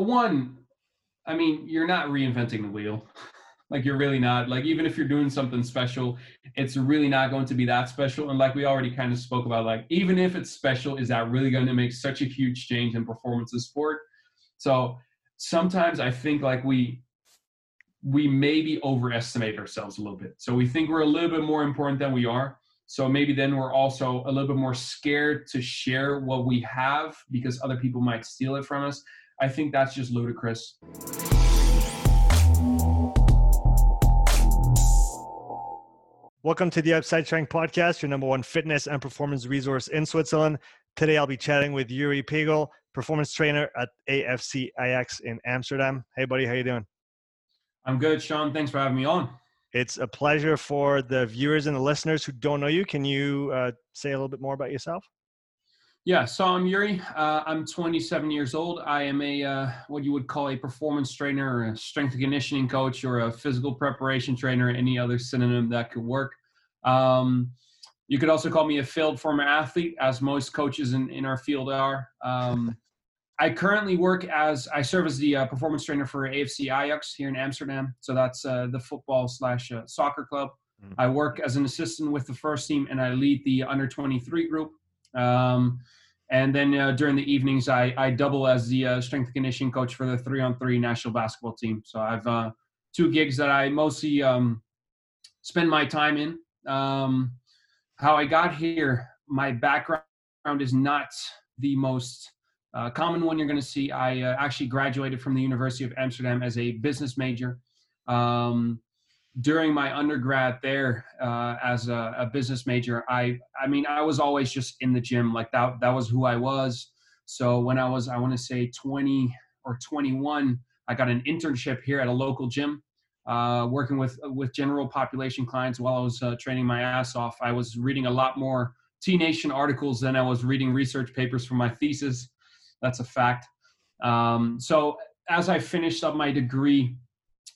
one, I mean, you're not reinventing the wheel. like you're really not. Like even if you're doing something special, it's really not going to be that special. And like we already kind of spoke about, like even if it's special, is that really going to make such a huge change in performance of sport? So sometimes I think like we we maybe overestimate ourselves a little bit. So we think we're a little bit more important than we are. So maybe then we're also a little bit more scared to share what we have because other people might steal it from us. I think that's just ludicrous. Welcome to the Upside Strength Podcast, your number one fitness and performance resource in Switzerland. Today I'll be chatting with Yuri Pagel, performance trainer at AFC Ajax in Amsterdam. Hey buddy, how you doing? I'm good, Sean. Thanks for having me on. It's a pleasure for the viewers and the listeners who don't know you. Can you uh, say a little bit more about yourself? Yeah, so I'm Yuri. Uh, I'm 27 years old. I am a uh, what you would call a performance trainer, or a strength and conditioning coach, or a physical preparation trainer, any other synonym that could work. Um, you could also call me a failed former athlete, as most coaches in, in our field are. Um, I currently work as I serve as the uh, performance trainer for AFC Ajax here in Amsterdam. So that's uh, the football slash uh, soccer club. Mm-hmm. I work as an assistant with the first team, and I lead the under 23 group. Um, and then uh, during the evenings, I, I double as the uh, strength conditioning coach for the three on three national basketball team. So I've uh, two gigs that I mostly um, spend my time in. Um, how I got here, my background is not the most uh, common one you're going to see. I uh, actually graduated from the University of Amsterdam as a business major. Um, during my undergrad there uh, as a, a, business major, I I mean I was always just in the gym like that that was who I was. So when I was I want to say 20 or 21, I got an internship here at a local gym, uh, working with with general population clients while I was uh, training my ass off. I was reading a lot more T Nation articles than I was reading research papers for my thesis. That's a fact. Um, so as I finished up my degree,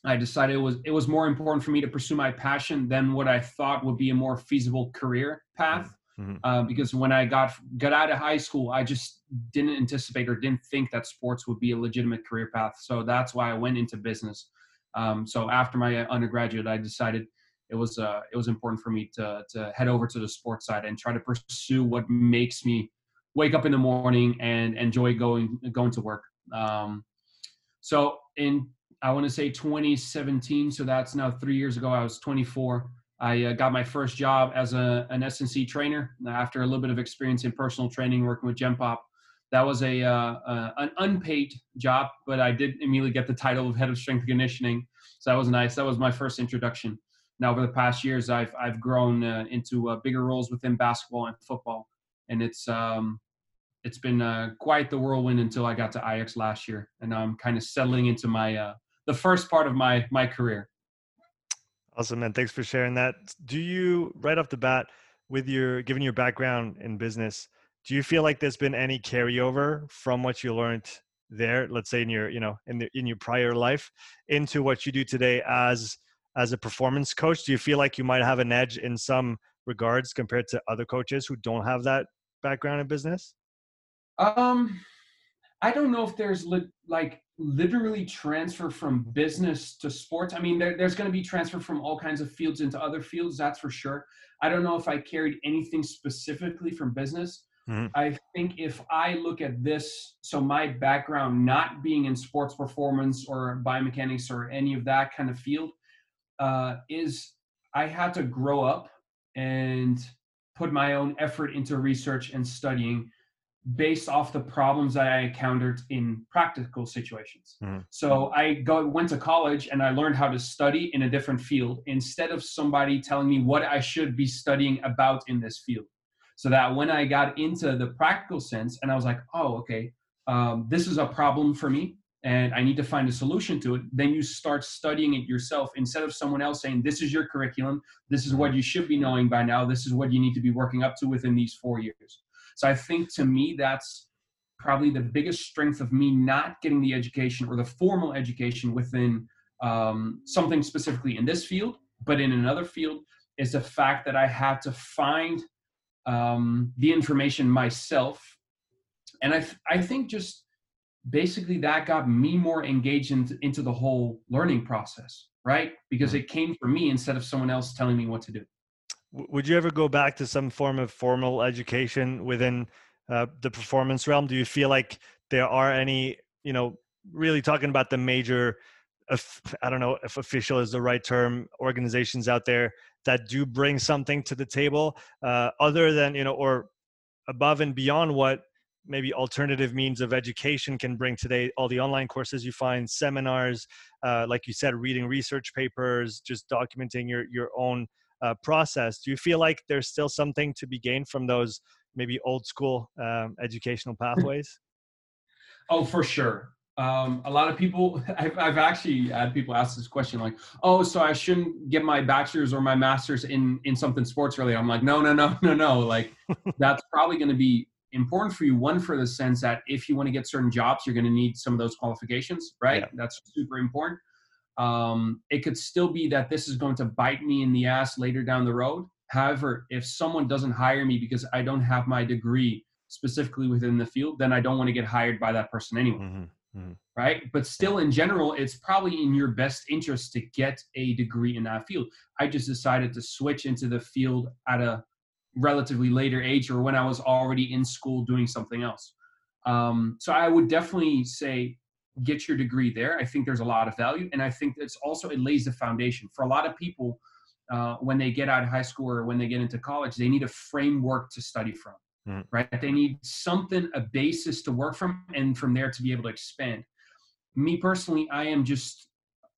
I decided it was it was more important for me to pursue my passion than what I thought would be a more feasible career path. Mm-hmm. Uh, because when I got got out of high school, I just didn't anticipate or didn't think that sports would be a legitimate career path. So that's why I went into business. Um, so after my undergraduate, I decided it was uh, it was important for me to to head over to the sports side and try to pursue what makes me wake up in the morning and enjoy going going to work. Um, so in I want to say 2017, so that's now three years ago. I was 24. I uh, got my first job as a, an S&C trainer after a little bit of experience in personal training, working with Gen Pop. That was a uh, uh, an unpaid job, but I did immediately get the title of head of strength conditioning. So that was nice. That was my first introduction. Now, over the past years, I've I've grown uh, into uh, bigger roles within basketball and football, and it's um, it's been uh, quite the whirlwind until I got to Ajax last year, and I'm kind of settling into my uh, the first part of my my career. Awesome, man! Thanks for sharing that. Do you right off the bat, with your given your background in business, do you feel like there's been any carryover from what you learned there? Let's say in your you know in the in your prior life into what you do today as as a performance coach. Do you feel like you might have an edge in some regards compared to other coaches who don't have that background in business? Um, I don't know if there's li- like literally transfer from business to sports. I mean, there, there's going to be transfer from all kinds of fields into other fields, that's for sure. I don't know if I carried anything specifically from business. Mm-hmm. I think if I look at this, so my background not being in sports performance or biomechanics or any of that kind of field, uh, is I had to grow up and put my own effort into research and studying based off the problems that I encountered in practical situations. Mm-hmm. So I go went to college and I learned how to study in a different field instead of somebody telling me what I should be studying about in this field. So that when I got into the practical sense and I was like, oh, okay, um, this is a problem for me and I need to find a solution to it, then you start studying it yourself instead of someone else saying, this is your curriculum, this is what you should be knowing by now, this is what you need to be working up to within these four years. So I think to me, that's probably the biggest strength of me not getting the education or the formal education within um, something specifically in this field, but in another field is the fact that I had to find um, the information myself. And I, th- I think just basically that got me more engaged in, into the whole learning process, right? Because mm-hmm. it came from me instead of someone else telling me what to do. Would you ever go back to some form of formal education within uh, the performance realm? Do you feel like there are any, you know, really talking about the major, I don't know if official is the right term, organizations out there that do bring something to the table uh, other than, you know, or above and beyond what maybe alternative means of education can bring today all the online courses you find seminars uh, like you said reading research papers just documenting your your own uh, process do you feel like there's still something to be gained from those maybe old school um, educational pathways? Oh for sure. Um, a lot of people I've, I've actually had people ask this question like oh so i shouldn't get my bachelor's or my master's in in something sports related i'm like no no no no no like that's probably going to be important for you one for the sense that if you want to get certain jobs you're going to need some of those qualifications right? Yeah. that's super important um, it could still be that this is going to bite me in the ass later down the road however if someone doesn't hire me because i don't have my degree specifically within the field then i don't want to get hired by that person anyway mm-hmm. Mm-hmm. right but still in general it's probably in your best interest to get a degree in that field i just decided to switch into the field at a relatively later age or when I was already in school doing something else. Um, so I would definitely say get your degree there. I think there's a lot of value, and I think it's also it lays the foundation for a lot of people uh, when they get out of high school or when they get into college. They need a framework to study from, mm. right? They need something, a basis to work from, and from there to be able to expand. Me personally, I am just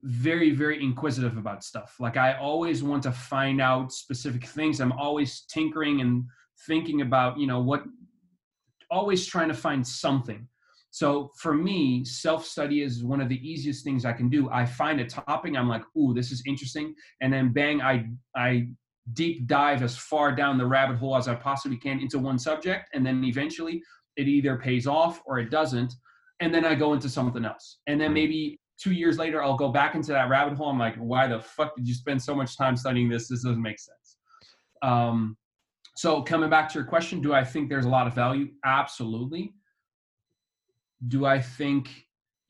very very inquisitive about stuff like i always want to find out specific things i'm always tinkering and thinking about you know what always trying to find something so for me self study is one of the easiest things i can do i find a topic i'm like ooh this is interesting and then bang i i deep dive as far down the rabbit hole as i possibly can into one subject and then eventually it either pays off or it doesn't and then i go into something else and then hmm. maybe two years later, I'll go back into that rabbit hole. I'm like, why the fuck did you spend so much time studying this? This doesn't make sense. Um, so coming back to your question, do I think there's a lot of value? Absolutely. Do I think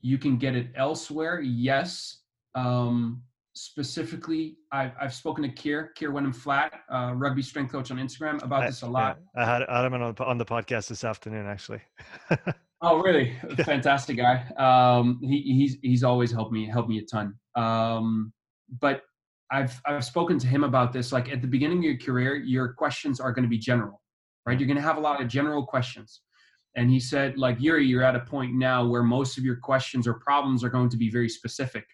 you can get it elsewhere? Yes. Um, specifically, I've, I've spoken to Keir, Kier Wenham Flat, uh, rugby strength coach on Instagram about I, this a lot. Yeah, I had Adam on, on the podcast this afternoon, actually. Oh, really? Fantastic guy. Um, he, he's he's always helped me helped me a ton. Um, but I've I've spoken to him about this. Like at the beginning of your career, your questions are going to be general, right? You're going to have a lot of general questions. And he said, like Yuri, you're at a point now where most of your questions or problems are going to be very specific.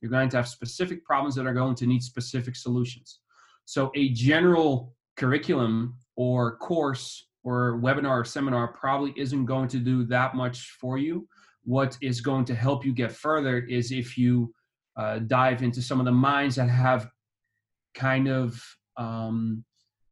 You're going to have specific problems that are going to need specific solutions. So a general curriculum or course or webinar or seminar probably isn't going to do that much for you. What is going to help you get further is if you uh, dive into some of the minds that have kind of um,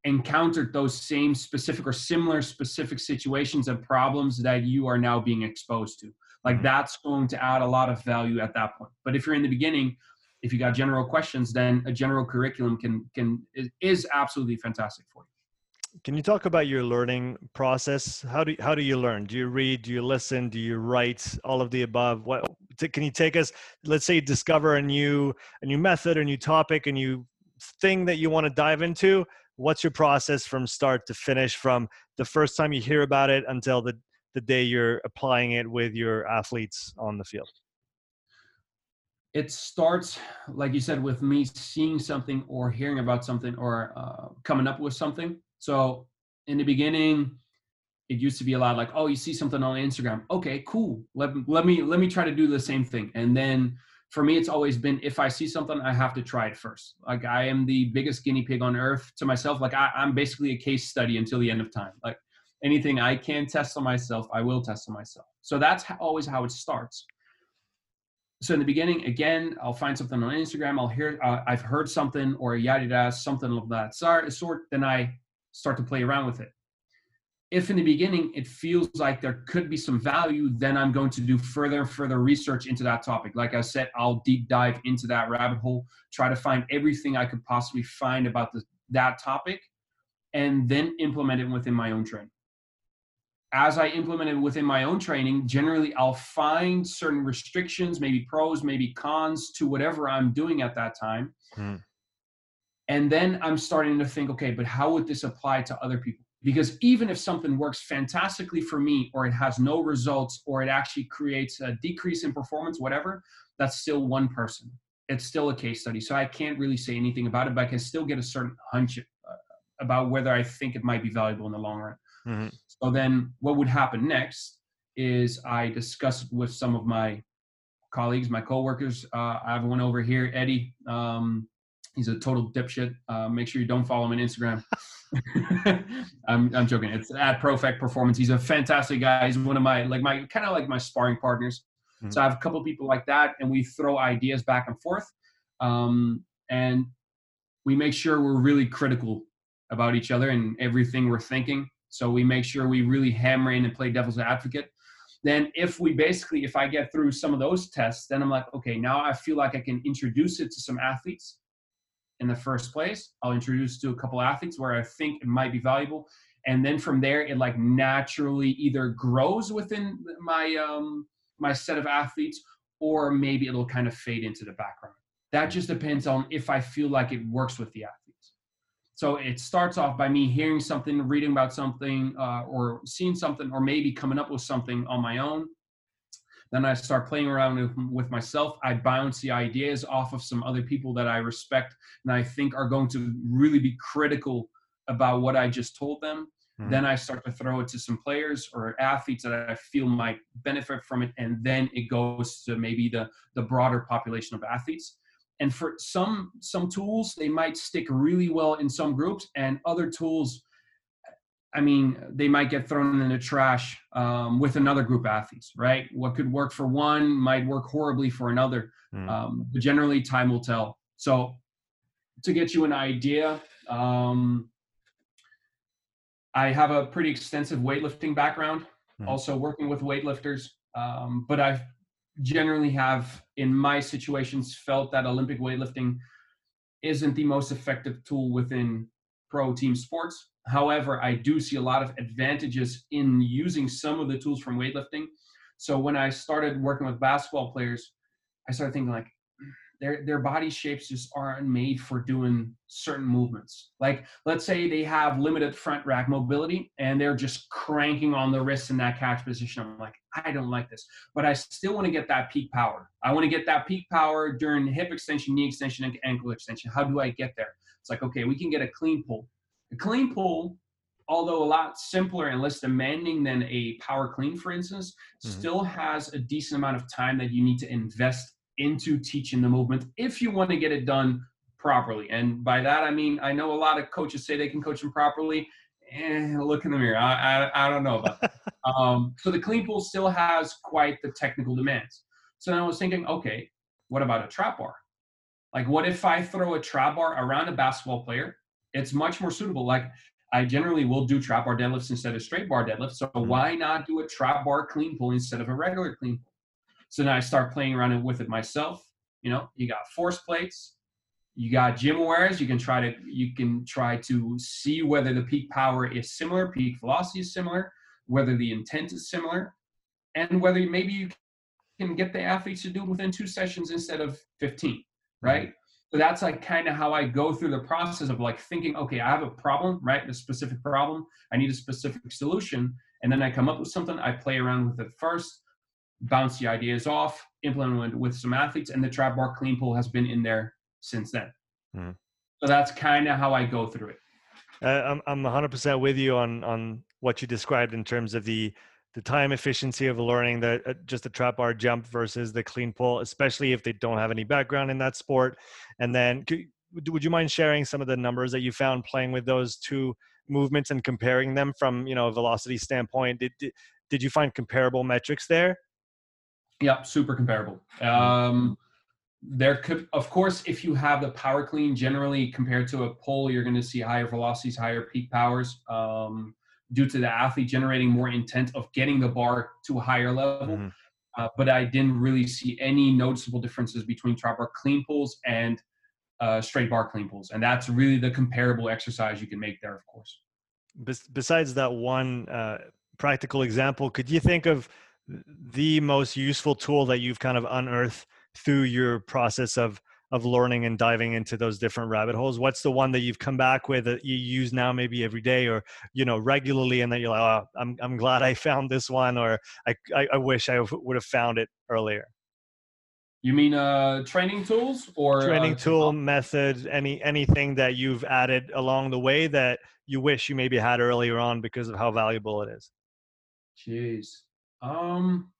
encountered those same specific or similar specific situations and problems that you are now being exposed to. Like mm-hmm. that's going to add a lot of value at that point. But if you're in the beginning, if you got general questions, then a general curriculum can can is absolutely fantastic for you. Can you talk about your learning process? How do how do you learn? Do you read? Do you listen? Do you write? All of the above. What can you take us? Let's say you discover a new a new method, a new topic, a new thing that you want to dive into. What's your process from start to finish, from the first time you hear about it until the the day you're applying it with your athletes on the field? it starts like you said with me seeing something or hearing about something or uh, coming up with something so in the beginning, it used to be a lot like, oh, you see something on Instagram. Okay, cool. Let, let me let me try to do the same thing. And then for me, it's always been if I see something, I have to try it first. Like I am the biggest guinea pig on earth to myself. Like I, I'm basically a case study until the end of time. Like anything I can test on myself, I will test on myself. So that's always how it starts. So in the beginning, again, I'll find something on Instagram. I'll hear, uh, I've heard something or yada yada, something of that sort. Then I start to play around with it. If in the beginning it feels like there could be some value, then I'm going to do further and further research into that topic. Like I said, I'll deep dive into that rabbit hole, try to find everything I could possibly find about the, that topic, and then implement it within my own training. as I implement it within my own training, generally I'll find certain restrictions, maybe pros, maybe cons to whatever I'm doing at that time. Hmm. And then I'm starting to think, okay, but how would this apply to other people? Because even if something works fantastically for me, or it has no results, or it actually creates a decrease in performance, whatever, that's still one person. It's still a case study. So I can't really say anything about it, but I can still get a certain hunch uh, about whether I think it might be valuable in the long run. Mm-hmm. So then what would happen next is I discuss it with some of my colleagues, my coworkers. Uh, I have one over here, Eddie. Um, he's a total dipshit. Uh, make sure you don't follow him on Instagram. I'm, I'm joking. It's at Perfect Performance. He's a fantastic guy. He's one of my like my kind of like my sparring partners. Mm-hmm. So I have a couple people like that, and we throw ideas back and forth, um, and we make sure we're really critical about each other and everything we're thinking. So we make sure we really hammer in and play devil's advocate. Then if we basically, if I get through some of those tests, then I'm like, okay, now I feel like I can introduce it to some athletes in the first place. I'll introduce to a couple athletes where I think it might be valuable. And then from there, it like naturally either grows within my um, my set of athletes, or maybe it'll kind of fade into the background. That just depends on if I feel like it works with the athletes. So it starts off by me hearing something, reading about something, uh, or seeing something, or maybe coming up with something on my own. Then I start playing around with myself. I bounce the ideas off of some other people that I respect and I think are going to really be critical about what I just told them. Mm-hmm. Then I start to throw it to some players or athletes that I feel might benefit from it, and then it goes to maybe the the broader population of athletes and for some some tools they might stick really well in some groups and other tools i mean they might get thrown in the trash um, with another group of athletes right what could work for one might work horribly for another mm. um, but generally time will tell so to get you an idea um, i have a pretty extensive weightlifting background mm. also working with weightlifters um, but i've generally have, in my situations, felt that Olympic weightlifting isn't the most effective tool within pro team sports. However, I do see a lot of advantages in using some of the tools from weightlifting. So when I started working with basketball players, I started thinking like, their their body shapes just aren't made for doing certain movements. Like let's say they have limited front rack mobility and they're just cranking on the wrists in that catch position. I'm like, I don't like this, but I still want to get that peak power. I want to get that peak power during hip extension, knee extension, and ankle extension. How do I get there? It's like okay, we can get a clean pull. A clean pull although a lot simpler and less demanding than a power clean, for instance, mm-hmm. still has a decent amount of time that you need to invest into teaching the movement if you want to get it done properly. And by that, I mean, I know a lot of coaches say they can coach them properly. Eh, look in the mirror. I, I, I don't know about that. um, so the clean pull still has quite the technical demands. So then I was thinking, okay, what about a trap bar? Like, what if I throw a trap bar around a basketball player? It's much more suitable. Like, I generally will do trap bar deadlifts instead of straight bar deadlifts. So mm-hmm. why not do a trap bar clean pull instead of a regular clean pull? So now I start playing around with it myself. You know, you got force plates, you got gym GymAwares. You can try to you can try to see whether the peak power is similar, peak velocity is similar, whether the intent is similar, and whether maybe you can get the athletes to do it within two sessions instead of 15, right? So that's like kind of how I go through the process of like thinking, okay, I have a problem, right? A specific problem. I need a specific solution. And then I come up with something. I play around with it first bounce the ideas off, implement with some athletes, and the trap bar clean pull has been in there since then. Mm. So that's kind of how I go through it. Uh, I'm I'm 100% with you on on what you described in terms of the the time efficiency of learning the uh, just the trap bar jump versus the clean pull, especially if they don't have any background in that sport. And then, could, would you mind sharing some of the numbers that you found playing with those two movements and comparing them from you know a velocity standpoint? Did did, did you find comparable metrics there? Yeah, super comparable. Um, there could, of course, if you have the power clean, generally compared to a pull, you're going to see higher velocities, higher peak powers, um, due to the athlete generating more intent of getting the bar to a higher level. Mm-hmm. Uh, but I didn't really see any noticeable differences between trap bar clean pulls and uh, straight bar clean pulls, and that's really the comparable exercise you can make there, of course. besides that one uh, practical example, could you think of the most useful tool that you've kind of unearthed through your process of of learning and diving into those different rabbit holes? What's the one that you've come back with that you use now maybe every day or you know regularly and then you're like oh i'm, I'm glad i found this one or i i, I wish i would have found it earlier you mean uh training tools or training uh, tool method any anything that you've added along the way that you wish you maybe had earlier on because of how valuable it is? Jeez. Um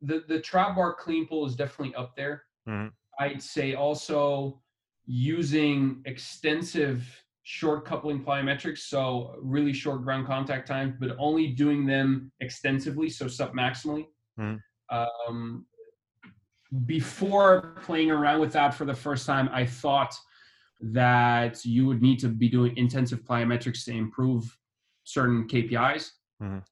the the trap bar clean pull is definitely up there. Mm-hmm. I'd say also using extensive short coupling plyometrics, so really short ground contact times, but only doing them extensively, so submaximally. Mm. Um, before playing around with that for the first time, I thought that you would need to be doing intensive plyometrics to improve certain KPIs. Mm.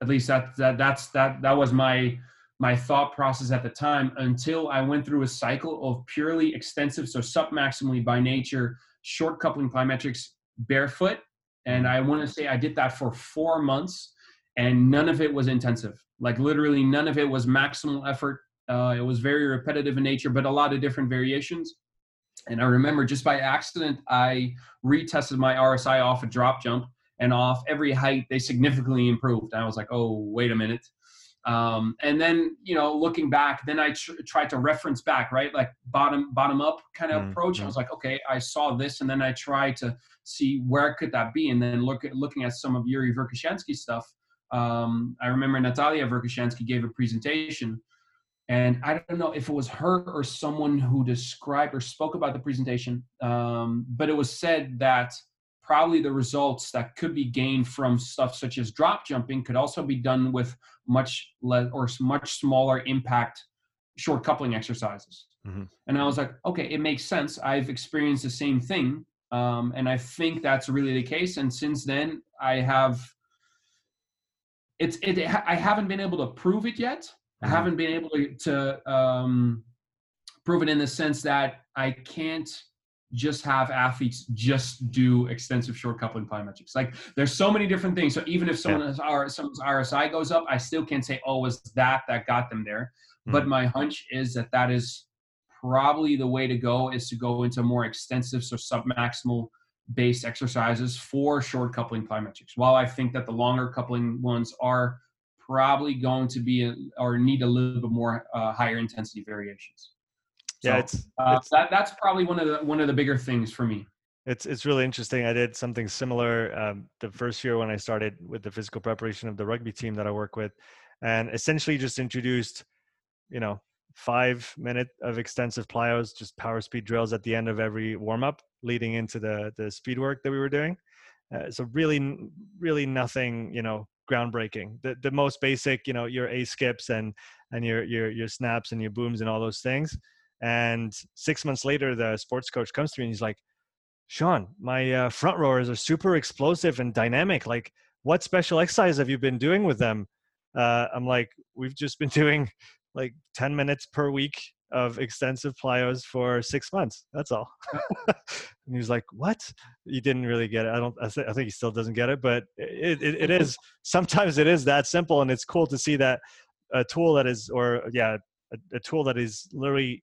At least that that that's that that was my my thought process at the time until I went through a cycle of purely extensive, so submaximally by nature, short coupling plyometrics barefoot. And I want to say I did that for four months and none of it was intensive. Like literally none of it was maximal effort. Uh, it was very repetitive in nature, but a lot of different variations. And I remember just by accident, I retested my RSI off a drop jump and off every height, they significantly improved. I was like, oh, wait a minute um, and then you know looking back then i tr- tried to reference back right? Like bottom bottom up kind of mm-hmm. approach. I was like okay i saw this and then i tried to see where could that be and then look at looking at some of yuri verkhoshansky stuff. Um, i remember natalia verkhoshansky gave a presentation and i don't know if it was her or someone who described or spoke about the presentation um, but it was said that probably the results that could be gained from stuff such as drop jumping could also be done with much less or much smaller impact short coupling exercises. Mm-hmm. And I was like, okay, it makes sense. I've experienced the same thing. Um, and I think that's really the case. And since then, I have it's it. I haven't been able to prove it yet. Mm-hmm. I haven't been able to, to um, prove it in the sense that I can't just have athletes just do extensive short coupling plyometrics. Like there's so many different things. So even if someone yeah. someone's RSI goes up, I still can't say, oh, was that that got them there. Mm-hmm. But my hunch is that that is probably the way to go is to go into more extensive, so submaximal based exercises for short coupling plyometrics. While I think that the longer coupling ones are probably going to be a, or need a little bit more uh, higher intensity variations. Yeah, so, it's, uh, it's that, that's probably one of the one of the bigger things for me. It's it's really interesting. I did something similar um, the first year when I started with the physical preparation of the rugby team that I work with, and essentially just introduced, you know, five minute of extensive plyos, just power speed drills at the end of every warm up, leading into the the speed work that we were doing. Uh, so really, really nothing, you know, groundbreaking. The the most basic, you know, your a skips and and your your your snaps and your booms and all those things. And six months later, the sports coach comes to me and he's like, Sean, my uh, front rowers are super explosive and dynamic. Like, what special exercise have you been doing with them? Uh, I'm like, we've just been doing like 10 minutes per week of extensive plyos for six months. That's all. and he was like, what? He didn't really get it. I don't, I, th- I think he still doesn't get it, but it, it, it is, sometimes it is that simple. And it's cool to see that a tool that is, or yeah, a, a tool that is literally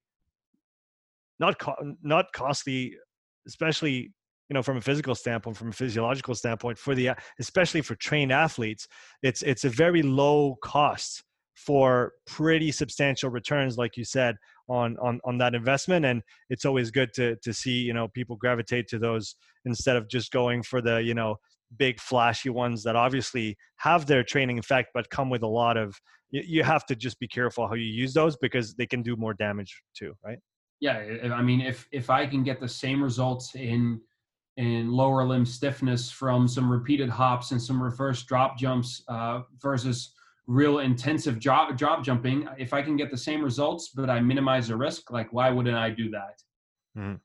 not co- not costly, especially you know from a physical standpoint, from a physiological standpoint, for the especially for trained athletes, it's it's a very low cost for pretty substantial returns, like you said, on on on that investment. And it's always good to to see you know people gravitate to those instead of just going for the you know big flashy ones that obviously have their training effect but come with a lot of you, have to just be careful how you use those because they can do more damage too right yeah, I mean, if if I can get the same results in in lower limb stiffness from some repeated hops and some reverse drop jumps uh, versus real intensive job job jumping, if I can get the same results but I minimize the risk, like why wouldn't I do that? Mm-hmm.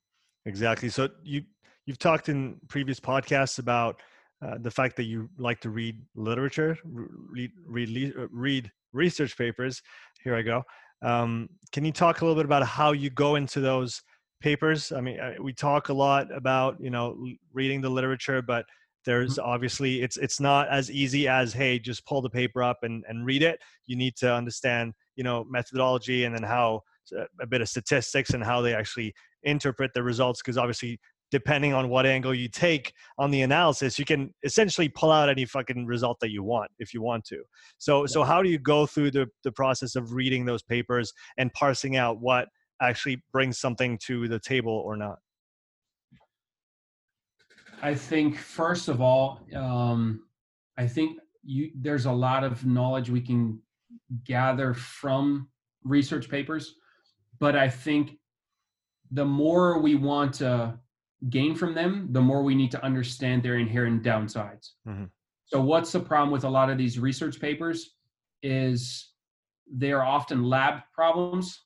Exactly. So you you've talked in previous podcasts about uh, the fact that you like to read literature, read read, read research papers. Here I go. Um, can you talk a little bit about how you go into those papers? I mean, we talk a lot about you know reading the literature, but there's Mhm. obviously it's it's not as easy as hey just pull the paper up and and read it you need to understand you know methodology and then how uh, a bit of statistics and how they actually interpret the results because obviously depending on what angle you take on the analysis you can essentially pull out any fucking result that you want if you want to. So so how do you go through the the process of reading those papers and parsing out what actually brings something to the table or not? I think first of all, um, I think you there's a lot of knowledge we can gather from research papers, but I think the more we want to gain from them, the more we need to understand their inherent downsides. Mhm. So what's the problem with a lot of these research papers is they are often lab problems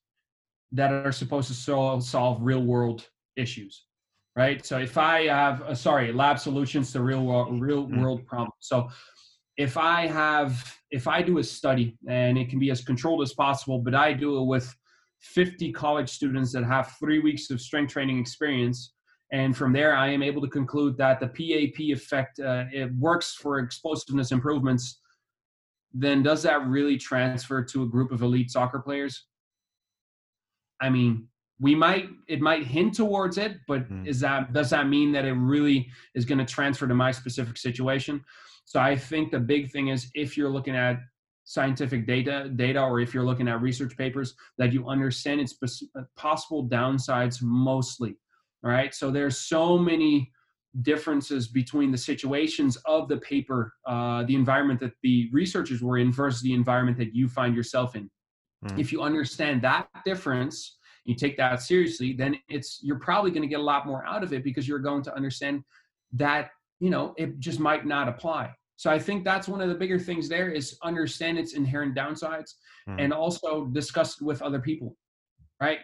that are supposed to solve, solve real world issues right so if i have uh, sorry lab solutions to real world real Mhm. world problems so if i have if i do a study and it can be as controlled as possible but i do it with 50 college students that have three weeks of strength training experience and from there i am able to conclude that the pap effect uh, it works for explosiveness improvements. Then does that really transfer to a group of elite soccer players? I mean we might it might hint towards it but Mm. is that does that mean that it really is going to transfer to my specific situation? So i think the big thing is if you're looking at scientific data data or if you're looking at research papers that you understand its possible downsides mostly all right so there's so many differences between the situations of the paper uh, the environment that the researchers were in versus the environment that you find yourself in Mm. if you understand that difference you take that seriously then it's you're probably going to get a lot more out of it because you're going to understand that you know it just might not apply so i think that's one of the bigger things there is understand its inherent downsides Mhm. and also discuss it with other people right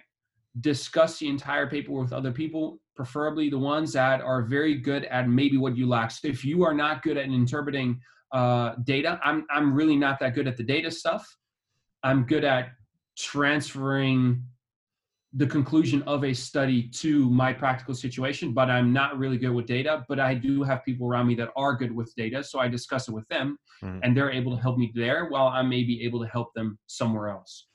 discuss the entire paper with other people preferably the ones that are very good at maybe what you lack so if you are not good at interpreting uh, data i'm i'm really not that good at the data stuff i'm good at transferring the conclusion of a study to my practical situation, but I'm not really good with data. But I do have people around me that are good with data. So I discuss it with them Mhm. and they're able to help me there while I may be able to help them somewhere else.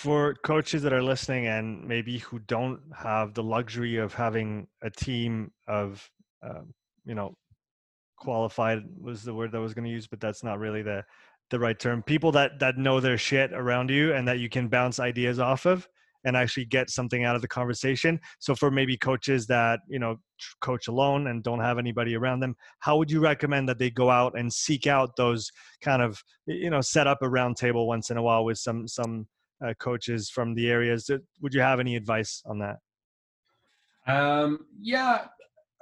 For coaches that are listening and maybe who don't have the luxury of having a team of um, you know qualified was the word that I was going to use but that's not really the the right term. People that that know their shit around you and that you can bounce ideas off of and actually get something out of the conversation. So for maybe coaches that you know coach alone and don't have anybody around them how would you recommend that they go out and seek out those kind of you know set up a round table once in a while with some some uh, coaches from the areas. Would you have any advice on that? Um, yeah,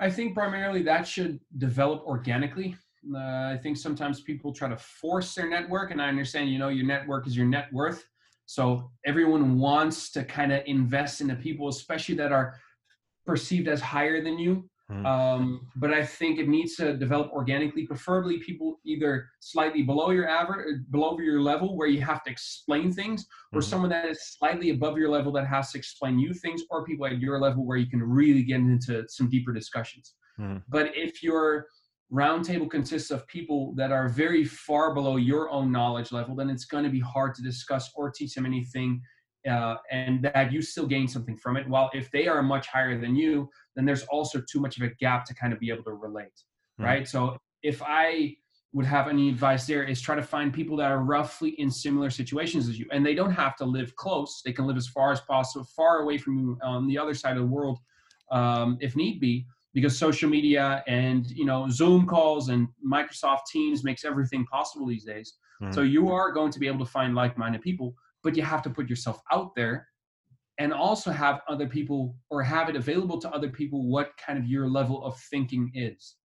I think primarily that should develop organically. Uh, I think sometimes people try to force their network, and I understand, you know, your network is your net worth. So everyone wants to kind of invest in the people, especially that are perceived as higher than you. Mhm. Um, but I think it needs to develop organically, preferably people either slightly below your average, below your level, where you have to explain things, or Mhm. someone that is slightly above your level that has to explain you things, or people at your level where you can really get into some deeper discussions. Mhm. But if your roundtable consists of people that are very far below your own knowledge level, then it's going to be hard to discuss or teach them anything, uh, and that you still gain something from it. While if they are much higher than you, then there's also too much of a gap to kind of be able to relate, Mhm. right? So if I would have any advice there is try to find people that are roughly in similar situations as you and they don't have to live close they can live as far as possible far away from you on the other side of the world um, if need be because social media and you know zoom calls and microsoft teams makes everything possible these days so you are going to be able to find like-minded people but you have to put yourself out there and also have other people or have it available to other people what kind of your level of thinking is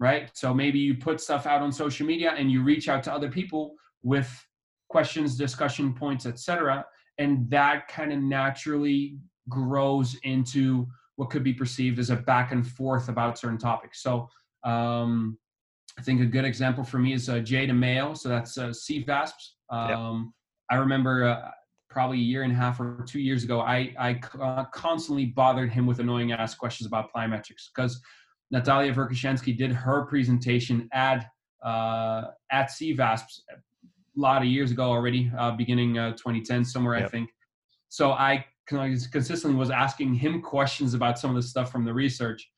right? So maybe you put stuff out on social media and you reach out to other people with questions discussion points etc and that kind of naturally grows into what could be perceived as a back and forth about certain topics. So um, i think a good example for me is uh, Jay DeMayo so that's uh, cvasps um, i remember uh, probably a year and a half or two years ago i, I uh, constantly bothered him with annoying ass questions about plyometrics because Natalia Verkhoshansky did her presentation at uh, at CVASP a lot of years ago already, uh, beginning uh, 2010 somewhere yep. I think. So I consistently was asking him questions about some of the stuff from the research,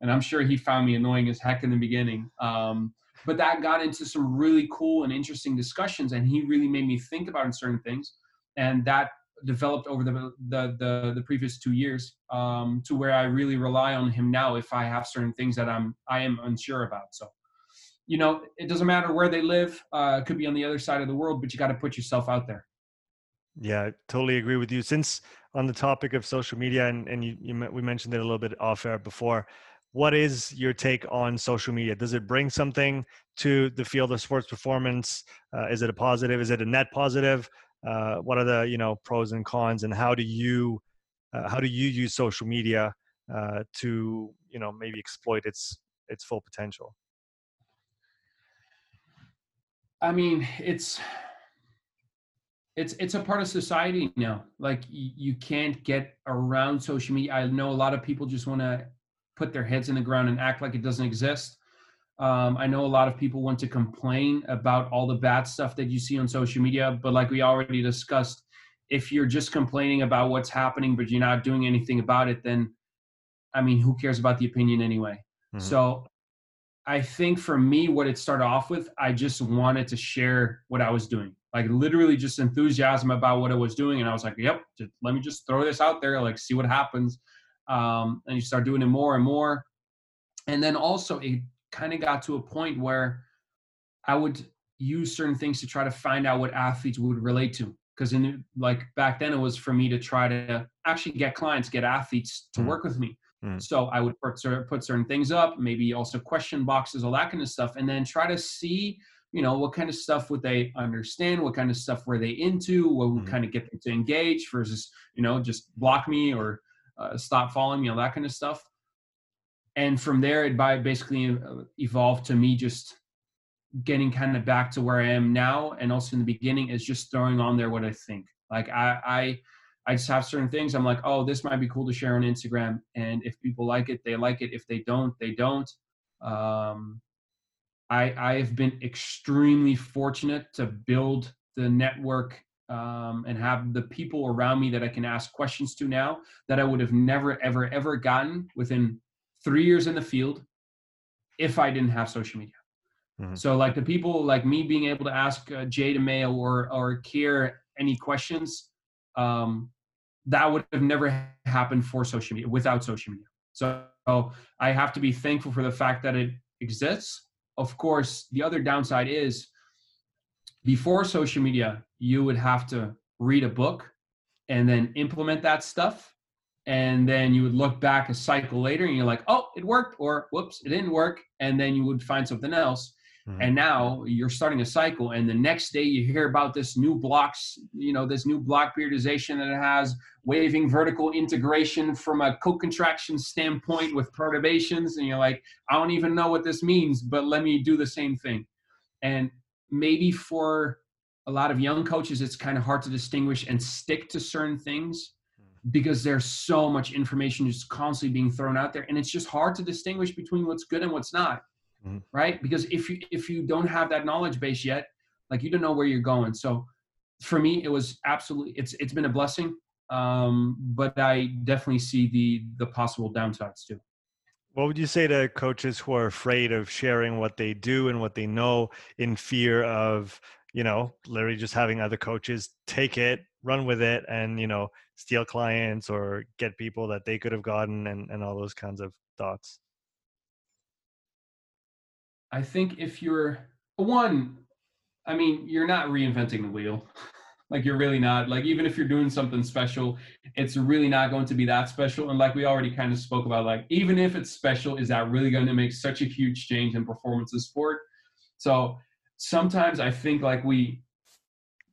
and I'm sure he found me annoying as heck in the beginning. Um, but that got into some really cool and interesting discussions, and he really made me think about certain things, and that developed over the the the, the previous two years um, to where I really rely on him now if I have certain things that I'm I am unsure about. So, you know, it doesn't matter where they live. Uh, it could be on the other side of the world, but you got to put yourself out there. Yeah, I totally agree with you. Since on the topic of social media, and, and you, you we mentioned it a little bit off air before, what is your take on social media? Does it bring something to the field of sports performance? Uh, is it a positive? Is it a net positive? uh, what are the you know pros and cons and how do you uh, how do you use social media uh, to you know maybe exploit its its full potential i mean it's it's it's a part of society now like you, you can't get around social media i know a lot of people just want to put their heads in the ground and act like it doesn't exist um, I know a lot of people want to complain about all the bad stuff that you see on social media, but like we already discussed, if you're just complaining about what's happening but you're not doing anything about it, then I mean, who cares about the opinion anyway? Mm-hmm. So I think for me, what it started off with, I just wanted to share what I was doing. Like literally just enthusiasm about what I was doing. And I was like, yep, just, let me just throw this out there, like see what happens. Um, and you start doing it more and more. And then also it kind of got to a point where I would use certain things to try to find out what athletes would relate to. Because in like back then, it was for me to try to actually get clients, get athletes to mm. work with me. Mm. So I would put, put certain things up, maybe also question boxes, all that kind of stuff, and then try to see, you know, what kind of stuff would they understand, what kind of stuff were they into, what would mm. kind of get them to engage versus, you know, just block me or uh, stop following me, all that kind of stuff. And from there it by basically uh, evolved to me just getting kind of back to where i am now and also in the beginning is just throwing on there what i think. Like i i i just have certain things i'm like oh this might be cool to share on instagram. And if people like it they like it. If they don't they don't. Um i i have been extremely fortunate to build the network um, and have the people around me that I can ask questions to now that I would have never, ever, ever gotten within three years in the field if I didn't have social media. Mm-hmm. So like the people like me being able to ask uh, Jay DeMayo or or Keir any questions, um, that would have never happened for social media without social media. So I have to be thankful for the fact that it exists. Of course, the other downside is before social media, you would have to read a book and then implement that stuff. And then you would look back a cycle later and you're like oh it worked or whoops it didn't work. And then you would find something else. Mm-hmm. and now you're starting a cycle and the next day you hear about this new blocks you know this new block periodization that it has waving vertical integration from a co-contraction standpoint with perturbations. And you're like i don't even know what this means but let me do the same thing. And maybe for a lot of young coaches it's kind of hard to distinguish and stick to certain things because there's so much information just constantly being thrown out there. And it's just hard to distinguish between what's good and what's not mm-hmm. right? Because if you if you don't have that knowledge base yet like you don't know where you're going. So for me it was absolutely it's it's been a blessing um but i definitely see the the possible downsides too what would you say to coaches who are afraid of sharing what they do and what they know in fear of you know literally just having other coaches take it run with it and you know steal clients or get people that they could have gotten and, and all those kinds of thoughts? I think if you're one i mean you're not reinventing the wheel like you're really not like even if you're doing something special it's really not going to be that special and like we already kind of spoke about like even if it's special is that really going to make such a huge change in performance of sport so sometimes i think like we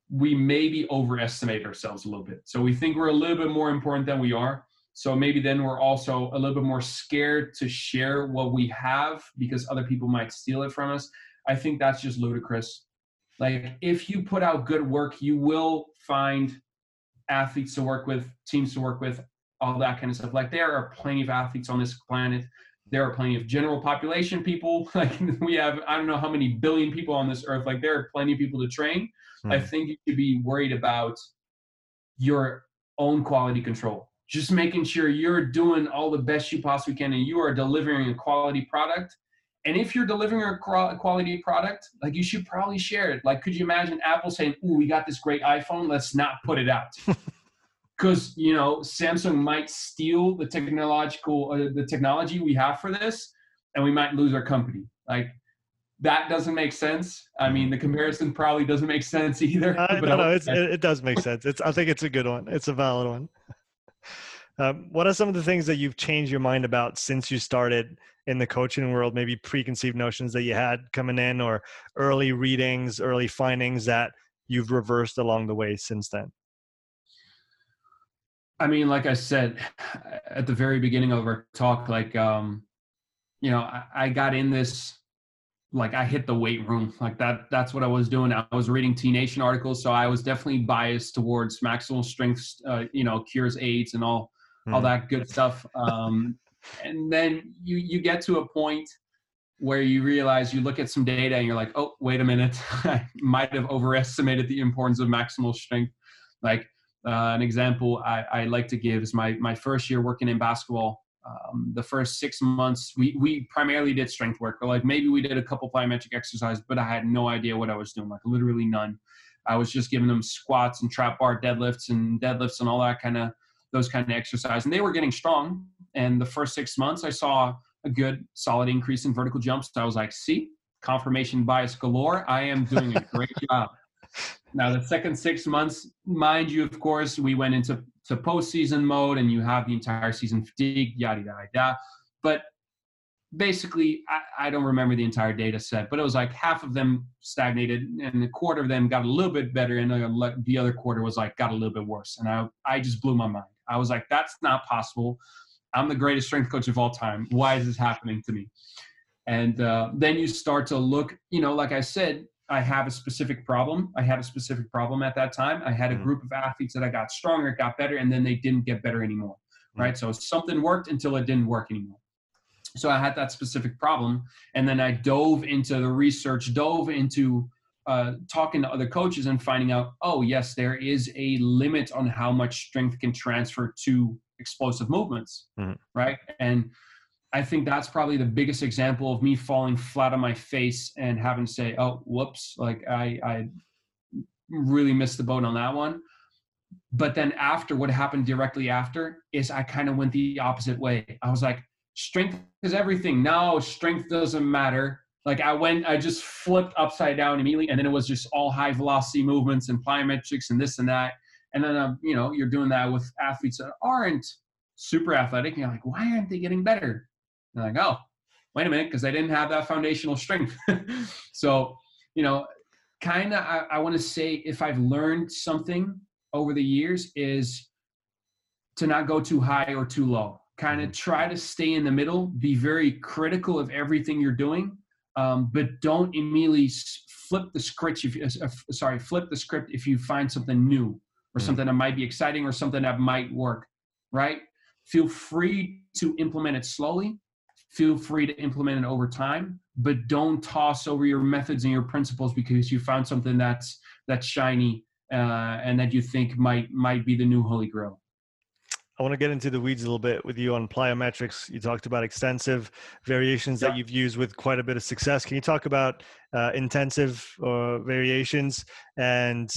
we maybe overestimate ourselves a little bit. So we think we're a little bit more important than we are. So maybe then we're also a little bit more scared to share what we have because other people might steal it from us. I think that's just ludicrous. Like if you put out good work, you will find athletes to work with, teams to work with, all that kind of stuff. Like there are plenty of athletes on this planet there are plenty of general population people. Like we have, I don't know how many billion people on this earth. Like there are plenty of people to train. Mm. I think you should be worried about your own quality control. Just making sure you're doing all the best you possibly can and you are delivering a quality product. And if you're delivering a quality product, like you should probably share it. Like, could you imagine Apple saying, "Ooh, we got this great iPhone. Let's not put it out." because you know Samsung might steal the technological uh, the technology we have for this, and we might lose our company. Like that doesn't make sense. I mean, the comparison probably doesn't make sense either. Uh, no, no, it, it does make sense. It's I think it's a good one. It's a valid one. Um, what are some of the things that you've changed your mind about since you started in the coaching world? Maybe preconceived notions that you had coming in, or early readings, early findings that you've reversed along the way since then. I mean, like I said at the very beginning of our talk, like, um, you know, I, I got in this, like I hit the weight room, like that. That's what I was doing. I was reading T Nation articles, so I was definitely biased towards maximal strength, uh, you know, cures AIDS and all, mm. all hmm. that good stuff. Um, and then you you get to a point where you realize you look at some data and you're like, oh, wait a minute, I might have overestimated the importance of maximal strength. Like uh, an example I, I, like to give is my my first year working in basketball. Um, the first six months, we we primarily did strength work, but like maybe we did a couple plyometric exercises, but I had no idea what I was doing, like literally none. I was just giving them squats and trap bar deadlifts and deadlifts and all that kind of those kind of exercise, and they were getting strong. And the first six months, I saw a good solid increase in vertical jumps. So I was like, see, confirmation bias galore. I am doing a great job. Now, the second six months, mind you, of course, we went into to postseason mode and you have the entire season fatigue, yada, yada, yada. But basically, I, I, don't remember the entire data set, but it was like half of them stagnated and a quarter of them got a little bit better and the other quarter was like, got a little bit worse. And I, I just blew my mind. I was like, that's not possible. I'm the greatest strength coach of all time. Why is this happening to me? And uh, then you start to look, you know, like I said, I have a specific problem. I had a specific problem at that time. I had a mm-hmm. group of athletes that I got stronger, got better, and then they didn't get better anymore. Mm-hmm. Right. So something worked until it didn't work anymore. So I had that specific problem. And then I dove into the research, dove into uh, talking to other coaches and finding out, oh, yes, there is a limit on how much strength can transfer to explosive movements. Mm-hmm. Right. And I think that's probably the biggest example of me falling flat on my face and having to say, "Oh, whoops!" Like I, I really missed the boat on that one. But then after, what happened directly after is I kind of went the opposite way. I was like, "Strength is everything." No, strength doesn't matter. Like I went, I just flipped upside down immediately, and then it was just all high velocity movements and plyometrics and this and that. And then, um, you know, you're doing that with athletes that aren't super athletic. And you're like, why aren't they getting better? And like, oh, wait a minute, because I didn't have that foundational strength. so, you know, kind of, I, I want to say if I've learned something over the years is to not go too high or too low. Kind of mm-hmm. try to stay in the middle, be very critical of everything you're doing, um, but don't immediately flip the script. If you, uh, sorry, flip the script if you find something new or mm-hmm. something that might be exciting or something that might work. Right? Feel free to implement it slowly feel free to implement it over time but don't toss over your methods and your principles because you found something that's that's shiny uh, and that you think might might be the new holy grail I want to get into the weeds a little bit with you on plyometrics. You talked about extensive variations yeah. that you've used with quite a bit of success. Can you talk about uh, intensive uh, variations and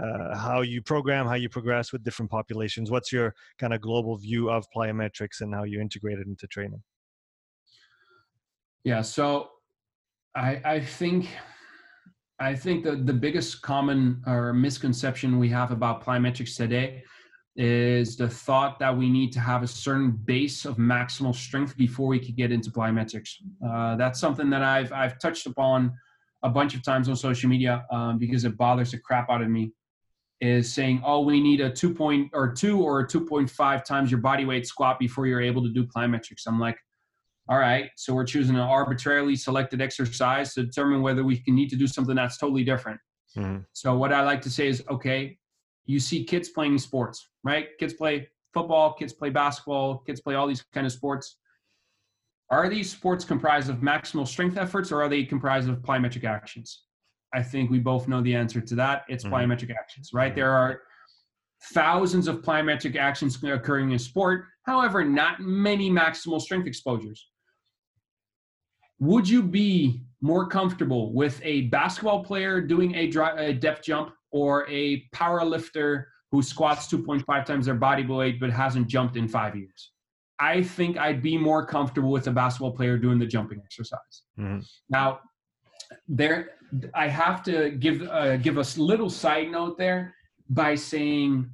uh, how you program, how you progress with different populations? What's your kind of global view of plyometrics and how you integrate it into training? Yeah, so I I think I think the the biggest common or misconception we have about plyometrics today is the thought that we need to have a certain base of maximal strength before we could get into plyometrics. Uh, that's something that I've I've touched upon a bunch of times on social media um, because it bothers the crap out of me. Is saying, oh, we need a two point or two or two point five times your body weight squat before you're able to do plyometrics. I'm like, all right, so we're choosing an arbitrarily selected exercise to determine whether we can need to do something that's totally different. Mm-hmm. So what I like to say is, okay, you see kids playing sports, right? Kids play football, kids play basketball, kids play all these kind of sports. are these sports comprised of maximal strength efforts or are they comprised of plyometric actions? I think we both know the answer to that. It's mm-hmm. plyometric actions, right? Mm-hmm. There are thousands of plyometric actions occurring in sport, however, not many maximal strength exposures. Would you be more comfortable with a basketball player doing a, dry, a depth jump or a power lifter who squats 2.5 times their body weight but hasn't jumped in five years? I think I'd be more comfortable with a basketball player doing the jumping exercise. Mm-hmm. Now, there, I have to give uh, give a little side note there by saying,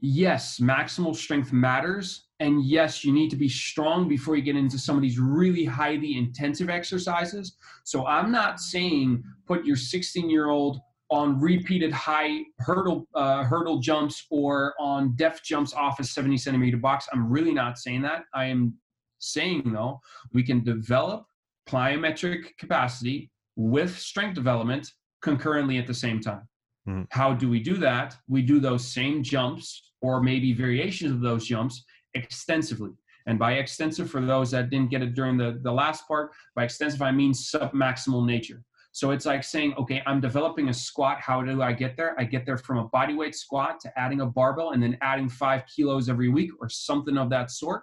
yes, maximal strength matters, and yes, you need to be strong before you get into some of these really highly intensive exercises. So I'm not saying put your 16 year old on repeated high hurdle uh, hurdle jumps or on depth jumps off a 70 centimeter box. I'm really not saying that. I am saying though we can develop plyometric capacity with strength development concurrently at the same time. Mm-hmm. How do we do that? We do those same jumps or maybe variations of those jumps extensively. And by extensive, for those that didn't get it during the, the last part, by extensive, I mean submaximal nature. So it's like saying, okay, I'm developing a squat. How do I get there? I get there from a bodyweight squat to adding a barbell and then adding five kilos every week or something of that sort.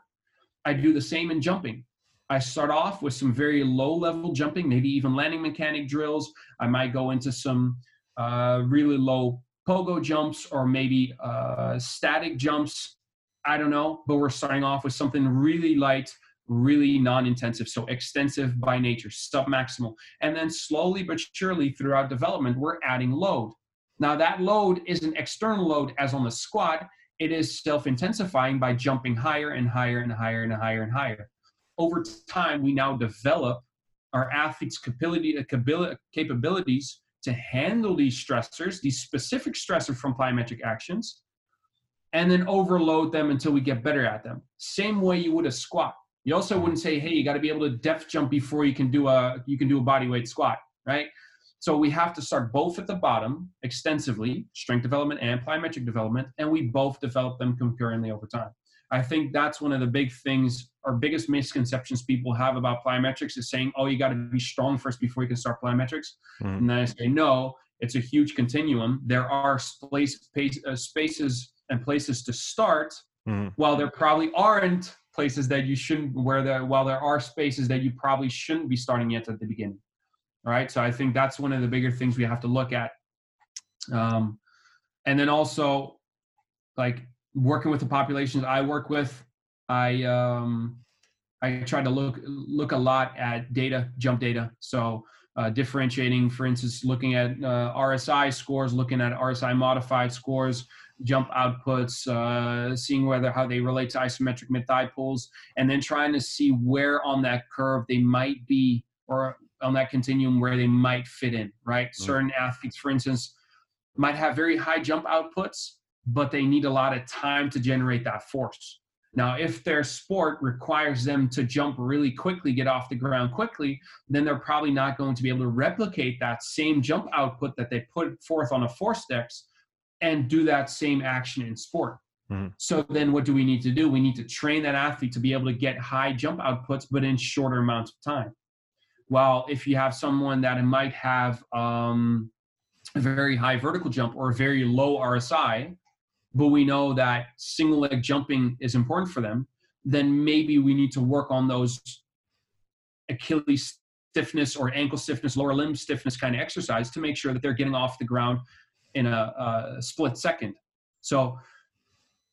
I do the same in jumping. I start off with some very low level jumping, maybe even landing mechanic drills. I might go into some uh, really low pogo jumps or maybe uh, static jumps. I don't know, but we're starting off with something really light really non-intensive so extensive by nature submaximal. And then slowly but surely throughout development we're adding load. Now that load is an external load as on the squat it is self-intensifying by jumping higher and higher and higher and higher and higher. Over time we now develop our athletes uh, capabilities to handle these stressors these specific stressors from plyometric actions and then overload them until we get better at them. Same way you would a squat you also wouldn't say, hey, you got to be able to depth jump before you can do a you can do a body weight squat, right? So we have to start both at the bottom extensively, strength development and plyometric development, and we both develop them concurrently over time. I think that's one of the big things or biggest misconceptions people have about plyometrics is saying, oh, you got to be strong first before you can start plyometrics. Mm. And then I say, no, it's a huge continuum. There are space, space, uh, spaces and places to start mm. while there probably aren't places that you shouldn't where there while there are spaces that you probably shouldn't be starting yet at the beginning right? So i think that's one of the bigger things we have to look at. Um, and then also like working with the populations i work with i um, i try to look look a lot at data jump data. So uh, differentiating for instance looking at uh, rsi scores looking at rsi modified scores jump outputs, uh, seeing whether how they relate to isometric mid thigh pulls, and then trying to see where on that curve they might be or on that continuum where they might fit in, right? Mm-hmm. Certain athletes, for instance, might have very high jump outputs, but they need a lot of time to generate that force. Now, if their sport requires them to jump really quickly, get off the ground quickly, then they're probably not going to be able to replicate that same jump output that they put forth on a ForceDecks and do that same action in sport. Mm-hmm. So then what do we need to do? We need to train that athlete to be able to get high jump outputs, but in shorter amounts of time. Well, if you have someone that might have um, a very high vertical jump or a very low RSI, but we know that single leg jumping is important for them, then maybe we need to work on those Achilles stiffness or ankle stiffness, lower limb stiffness kind of exercise to make sure that they're getting off the ground in a, a split second. So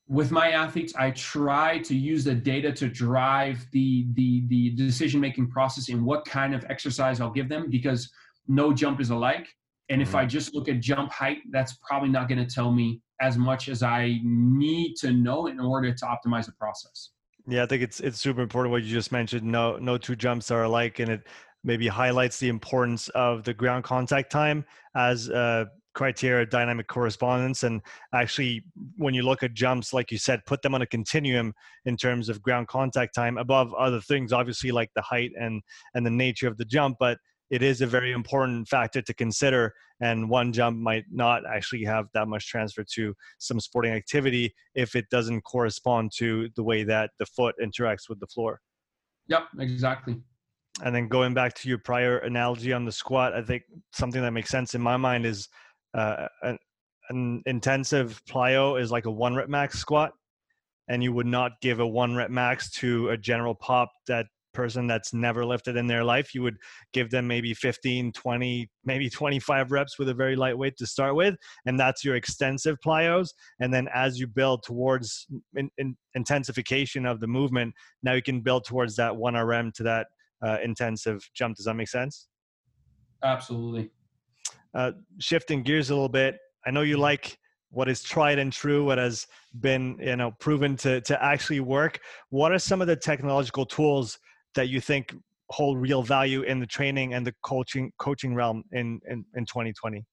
with my athletes, I try to use the data to drive the the the decision making process in what kind of exercise I'll give them because no jump is alike. And if I mm-hmm. just look at jump height, that's probably not going to tell me as much as I need to know in order to optimize the process. Yeah, I think it's it's super important what you just mentioned. No no two jumps are alike, and it maybe highlights the importance of the ground contact time as uh, criteria dynamic correspondence and actually when you look at jumps like you said put them on a continuum in terms of ground contact time above other things obviously like the height and and the nature of the jump but it is a very important factor to consider and one jump might not actually have that much transfer to some sporting activity if it doesn't correspond to the way that the foot interacts with the floor Yep, exactly. And then going back to your prior analogy on the squat, I think something that makes sense in my mind is uh, an, an intensive plyo is like a one rep max squat, and you would not give a one rep max to a general pop that person that's never lifted in their life. You would give them maybe 15 20 maybe 25 reps with a very light weight to start with and that's your extensive plyos. And then as you build towards in, in intensification of the movement now you can build towards that 1 rm to that uh, intensive jump. Does that make sense? Absolutely uh, shifting gears a little bit i know you like what is tried and true, what has been you know proven to to actually work. What are some of the technological tools that you think hold real value in the training and the coaching coaching realm in in, in 2020?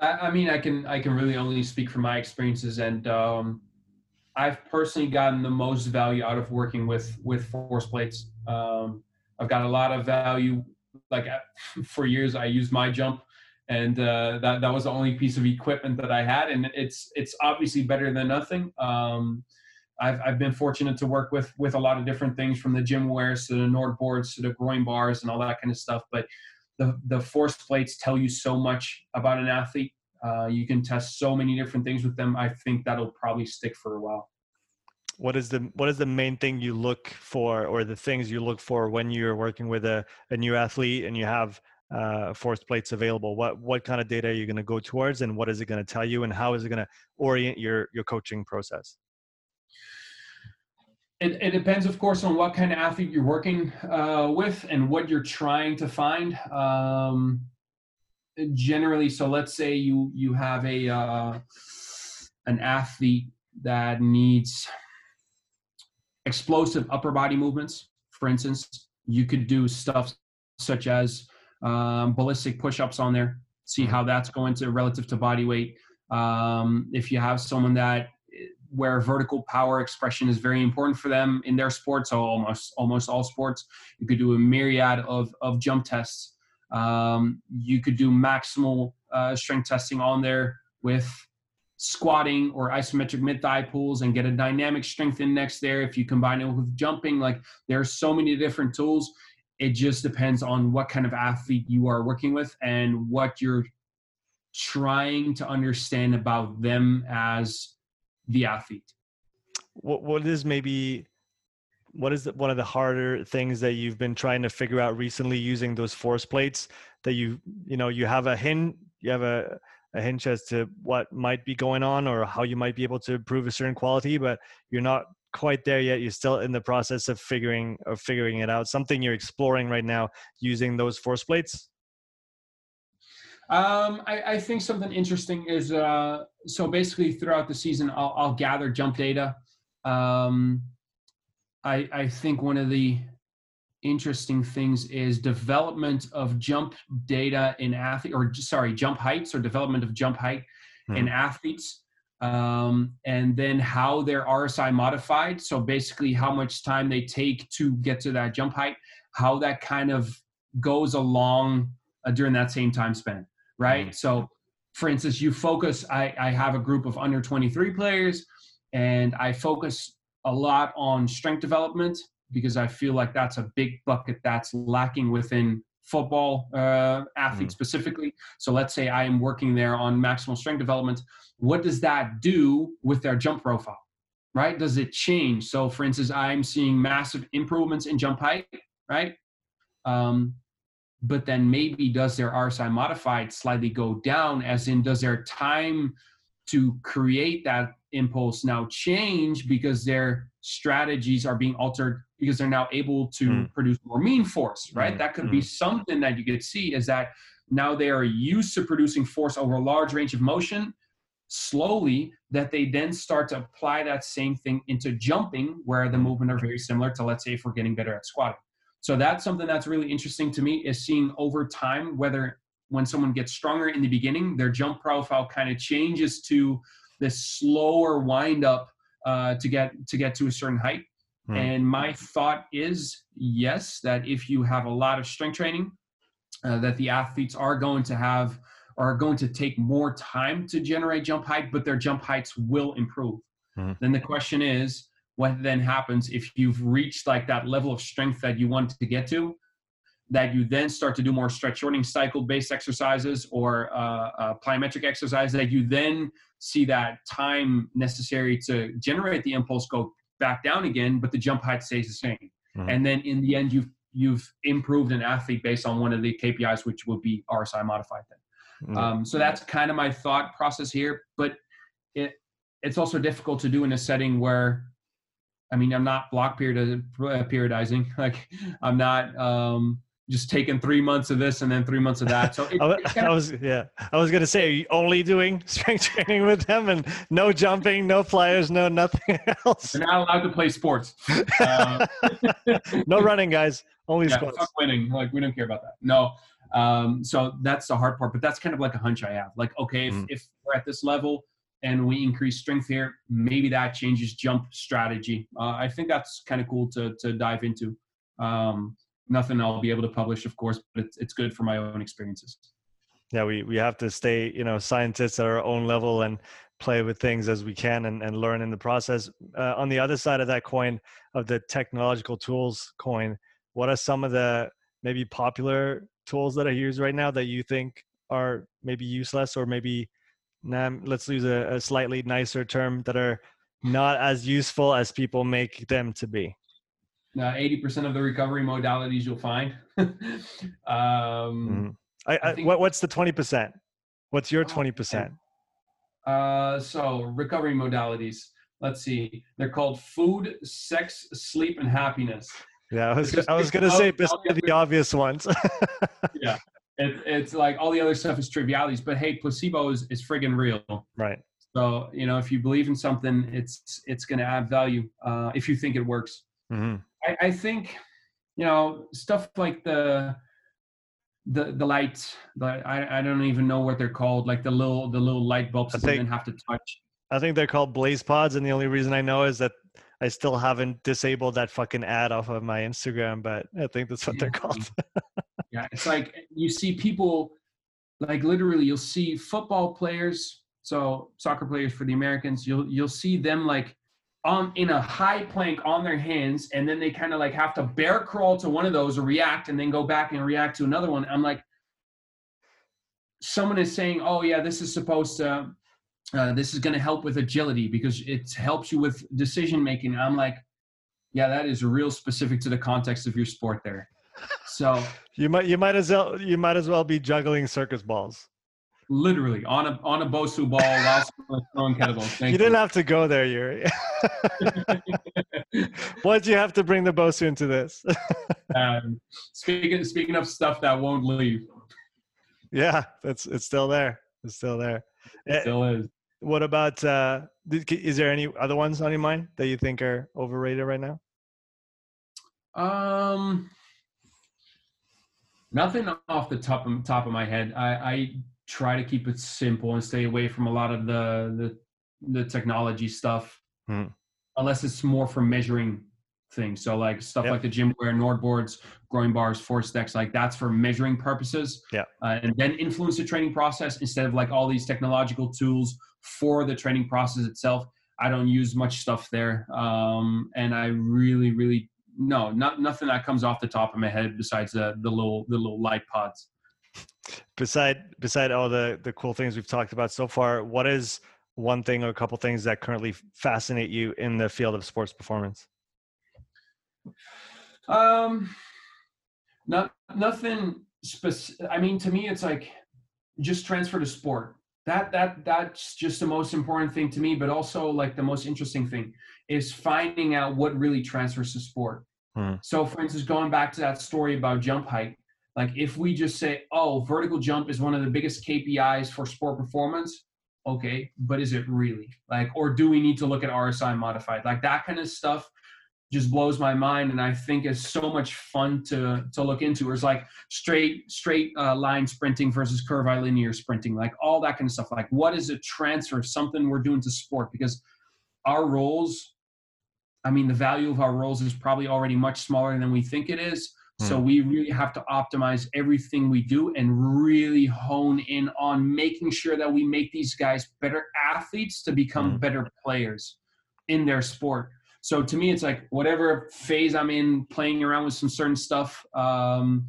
I, I mean, I can I can really only speak from my experiences, and um, I've personally gotten the most value out of working with with force plates. Um, I've got a lot of value. Like for years, I used my jump and uh, that that was the only piece of equipment that I had, and it's it's obviously better than nothing. Um, I've I've been fortunate to work with with a lot of different things, from the GymAwares to the Nord boards to the groin bars and all that kind of stuff. But the the force plates tell you so much about an athlete. Uh, you can test so many different things with them. I think that'll probably stick for a while. What is the what is the main thing you look for, or the things you look for when you're working with a, a new athlete and you have uh, force plates available? What what kind of data are you going to go towards, and what is it going to tell you, and how is it going to orient your your coaching process? It, it depends, of course, on what kind of athlete you're working uh, with and what you're trying to find. Um, generally, so let's say you you have a uh, an athlete that needs explosive upper body movements. For instance, you could do stuff such as um, ballistic push-ups on there. See how that's going to relative to body weight. Um, if you have someone that where vertical power expression is very important for them in their sports, so almost almost all sports, you could do a myriad of of jump tests. Um, you could do maximal uh, strength testing on there with squatting or isometric mid thigh pulls and get a dynamic strength index there. If you combine it with jumping, like there are so many different tools it just depends on what kind of athlete you are working with and what you're trying to understand about them as the athlete what what is maybe what is one of the harder things that you've been trying to figure out recently using those force plates that you you know you have a hint you have a a hint as to what might be going on or how you might be able to improve a certain quality but you're not quite there yet. You're still in the process of figuring of figuring it out. Something you're exploring right now using those force plates. Um, I, I, think something interesting is uh, so basically throughout the season, I'll, I'll gather jump data. Um, I, I think one of the interesting things is development of jump data in athlete or sorry jump heights or development of jump height hmm. in athletes um, and then how their RSI modified. So basically, how much time they take to get to that jump height, how that kind of goes along uh, during that same time span, right? Mm-hmm. So, for instance, you focus. I, I have a group of under 23 players, and I focus a lot on strength development because I feel like that's a big bucket that's lacking within football uh, athletes mm. specifically. So let's say I am working there on maximal strength development. What does that do with their jump profile? Right? Does it change? So, for instance, I'm seeing massive improvements in jump height, right? Um, but then maybe does their RSI modified slightly go down? As in, does their time to create that impulse now change because their strategies are being altered because they're now able to mm. produce more mean force, right? Mm. That could mm. be something that you could see is that now they are used to producing force over a large range of motion slowly that they then start to apply that same thing into jumping where the movement are very similar to let's say if we're getting better at squatting so that's something that's really interesting to me is seeing over time whether when someone gets stronger in the beginning their jump profile kind of changes to this slower wind up uh, to get to get to a certain height Hmm. And my thought is yes, that if you have a lot of strength training, uh, that the athletes are going to have are going to take more time to generate jump height, but their jump heights will improve. Hmm. Then the question is, what then happens if you've reached like that level of strength that you want to get to that you then start to do more stretch shortening cycle based exercises or uh, uh, plyometric exercise that you then see that time necessary to generate the impulse go back down again but the jump height stays the same mm-hmm. and then in the end you've you've improved an athlete based on one of the kpis which will be rsi modified then mm-hmm. um, so that's kind of my thought process here but it it's also difficult to do in a setting where I mean, I'm not block period periodizing. Like, I'm not um, just taking three months of this and then three months of that. So it, I, was, yeah, I was gonna say, are you only doing strength training with them and no jumping, no flyers, no nothing else? They're not allowed to play sports. Uh, no running, guys. Only yeah. Fuck winning. Like we don't care about that. No. Um, so that's the hard part, but that's kind of like a hunch I have. Like, okay, if, mm. if we're at this level and we increase strength here, maybe that changes jump strategy. Uh, I think that's kind of cool to to dive into. Um, nothing I'll be able to publish, of course, but it's, it's good for my own experiences. Yeah, we, we have to stay, you know, scientists at our own level and play with things as we can and, and learn in the process. Uh, on the other side of that coin, of the technological tools coin, what are some of the maybe popular tools that are used right now that you think are maybe useless or maybe nah, let's use a, a slightly nicer term that are not as useful as people make them to be? Uh, 80% of the recovery modalities you'll find. um, mm-hmm. I, I, I think, what, what's the 20%? What's your 20%? Uh, so recovery modalities. Let's see. They're called food, sex, sleep, and happiness. Yeah, I was, I was going to say the obvious ones. yeah. It, it's like all the other stuff is trivialities, but hey, placebo is, is friggin' real. Right. So, you know, if you believe in something, it's, it's going to add value uh, if you think it works. Mm-hmm. I, I think you know stuff like the the the lights the I, I don't even know what they're called like the little the little light bulbs that you have to touch i think they're called BlazePods and the only reason i know is that i still haven't disabled that fucking ad off of my instagram but i think that's what yeah. they're called yeah it's like you see people like literally you'll see football players so soccer players for the americans you'll you'll see them like on in a high plank on their hands and then they kind of like have to bear crawl to one of those or react and then go back and react to another one. I'm like someone is saying oh yeah this is supposed to uh, this is going to help with agility because it helps you with decision making i'm like yeah that is real specific to the context of your sport there. So you might you might as well you might as well be juggling circus balls literally on a on a Bosu ball while throwing kettlebells. Thank you, didn't have to go there, Yuri. Why'd you have to bring the Bosu into this? um, speaking speaking of stuff that won't leave. Yeah, that's it's still there. It's still there. It still is. What about? uh Is there any other ones on your mind that you think are overrated right now? Um, nothing off the top of, top of my head. I, I try to keep it simple and stay away from a lot of the the, the technology stuff hmm. unless it's more for measuring things. So like stuff yep. like the GymAware, Nord boards, groin bars ForceDecks like that's for measuring purposes. Yeah. Uh, and then influence the training process instead of like all these technological tools for the training process itself. I don't use much stuff there um, and i really really no not nothing that comes off the top of my head besides the the little the little light pods beside beside all the the cool things we've talked about so far what is one thing or a couple things that currently fascinate you in the field of sports performance? Um not nothing specific i mean to me it's like just transfer to sport. That that that's just the most important thing to me but also like the most interesting thing is finding out what really transfers to sport. Hmm. so for instance going back to that story about jump height like if we just say, oh, vertical jump is one of the biggest KPIs for sport performance, okay, but is it really? Like, or do we need to look at RSI modified? Like that kind of stuff just blows my mind and I think is so much fun to to look into. It's like straight straight uh, line sprinting versus curvilinear sprinting, like all that kind of stuff. Like what is a transfer, of something we're doing to sport? Because our roles, I mean, the value of our roles is probably already much smaller than we think it is. So hmm. we really have to optimize everything we do and really hone in on making sure that we make these guys better athletes to become mm. better players in their sport. So to me, it's like whatever phase I'm in, playing around with some certain stuff, um,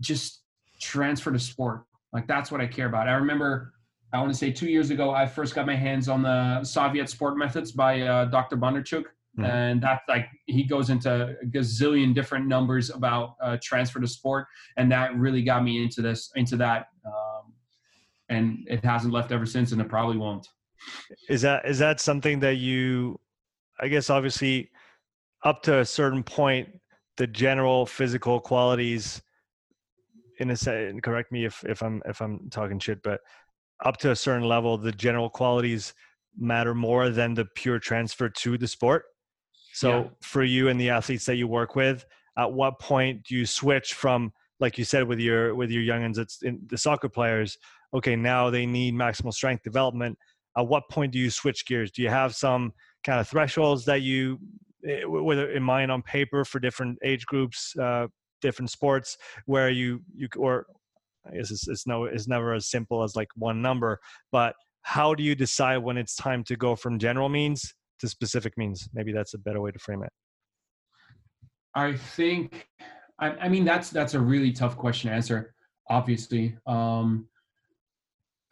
just transfer to sport. Like that's what I care about. I remember, I want to say two years ago, I first got my hands on the Soviet sport methods by uh, Dr. Bondarchuk. Mm-hmm. And that's like he goes into a gazillion different numbers about uh, transfer to sport, and that really got me into this, into that, um, and it hasn't left ever since, and it probably won't. Is that is that something that you, I guess, obviously, up to a certain point, the general physical qualities in a say correct me if if i'm if i'm talking shit but up to a certain level the general qualities matter more than the pure transfer to the sport so yeah. for you and the athletes that you work with at what point do you switch from like you said with your with your youngins it's in the soccer players okay now they need maximal strength development at what point do you switch gears do you have some kind of thresholds that you eh, whether in mind on paper for different age groups uh, different sports where you you or I guess it's, it's no it's never as simple as like one number, but how do you decide when it's time to go from general means to specific means? Maybe that's a better way to frame it. I think, I, I mean, that's that's a really tough question to answer. Obviously, um,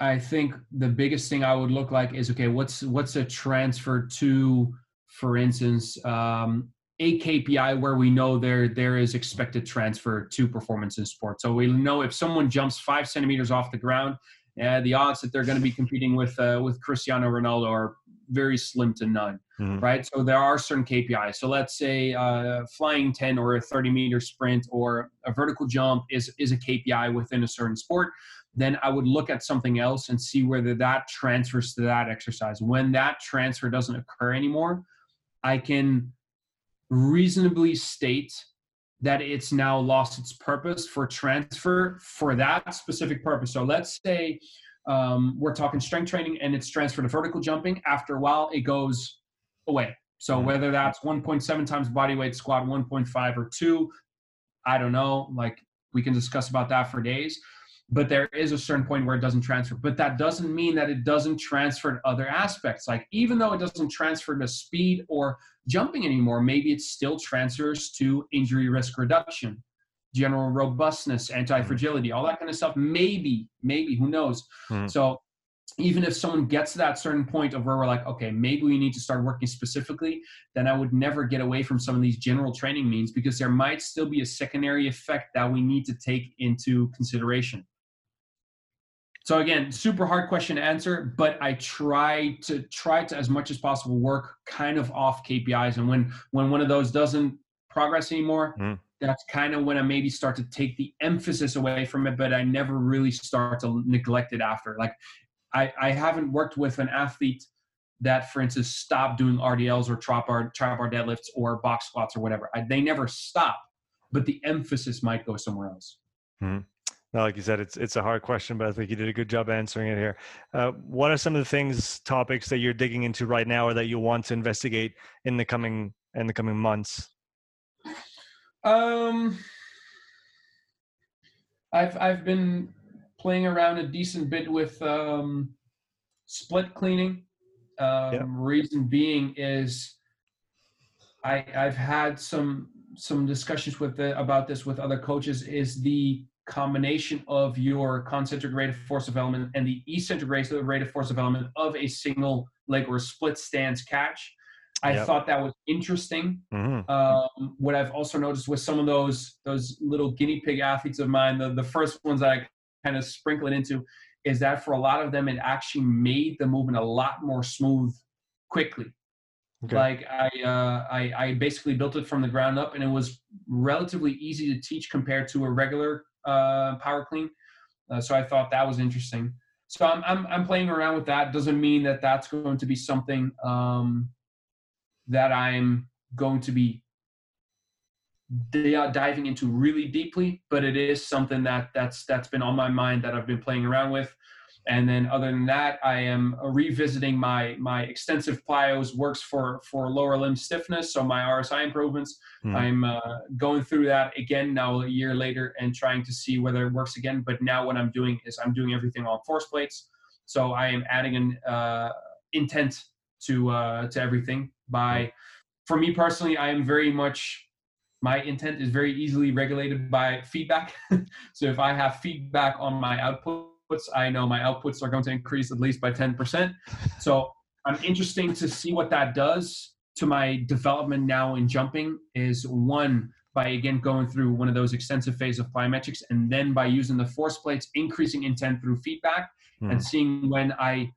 I think the biggest thing I would look like is okay, what's what's a transfer to, for instance, um, a KPI where we know there there is expected transfer to performance in sport. So we know if someone jumps five centimeters off the ground, uh, the odds that they're going to be competing with uh, with Cristiano Ronaldo are very slim to none, mm-hmm. right? So there are certain KPIs. So let's say uh, flying 10 or a 30 meter sprint or a vertical jump is is a KPI within a certain sport. Then I would look at something else and see whether that transfers to that exercise. When that transfer doesn't occur anymore, I can reasonably state that it's now lost its purpose for transfer for that specific purpose. So let's say um, we're talking strength training and it's transferred to vertical jumping. After a while, it goes away. So mm-hmm. whether that's 1.7 times body weight squat, 1.5 or 2, I don't know. Like we can discuss about that for days but there is a certain point where it doesn't transfer. But that doesn't mean that it doesn't transfer to other aspects. Like even though it doesn't transfer to speed or jumping anymore, maybe it still transfers to injury risk reduction, general robustness, anti-fragility, all that kind of stuff. Maybe, maybe, who knows? Mm-hmm. So even if someone gets to that certain point of where we're like, okay, maybe we need to start working specifically, then I would never get away from some of these general training means because there might still be a secondary effect that we need to take into consideration. So again, super hard question to answer, but I try to try to as much as possible work kind of off KPIs. And when when one of those doesn't progress anymore, mm. That's kind of when I maybe start to take the emphasis away from it, but I never really start to neglect it after. Like I, I haven't worked with an athlete that, for instance, stopped doing RDLs or trap bar, trap bar deadlifts or box squats or whatever. I, they never stop, but the emphasis might go somewhere else. Mm. No, like you said, it's it's a hard question, but I think you did a good job answering it here. Uh, what are some of the things, topics that you're digging into right now, or that you want to investigate in the coming in the coming months? Um, I've I've been playing around a decent bit with um, split cleaning. Um, yeah. Reason being is I I've had some some discussions with the, about this with other coaches. Is the combination of your concentric rate of force development and the eccentric rate of force development of a single leg or split stance catch. I yep. thought that was interesting. Mm-hmm. Um, what I've also noticed with some of those those little guinea pig athletes of mine, the, the first ones that I kind of sprinkle it into, is that for a lot of them, it actually made the movement a lot more smooth quickly. Okay. Like I, uh, I, I basically built it from the ground up, and it was relatively easy to teach compared to a regular uh, power clean. Uh, so I thought that was interesting. So I'm, I'm, I'm playing around with that. Doesn't mean that that's going to be something um, that I'm going to be they are diving into really deeply, but it is something that that's that's been on my mind that I've been playing around with. And then other than that, I am revisiting my my extensive plyos works for for lower limb stiffness, so my RSI improvements. Mm. I'm uh, going through that again now a year later and trying to see whether it works again. But now what I'm doing is I'm doing everything on force plates, so I am adding an uh, intent to uh, to everything by for me personally, I am very much my intent is very easily regulated by feedback. so if I have feedback on my outputs, I know my outputs are going to increase at least by 10%. So I'm interesting to see what that does to my development now in jumping is one by again going through one of those extensive phase of plyometrics and then by using the force plates increasing intent through feedback mm. and hmm. seeing when i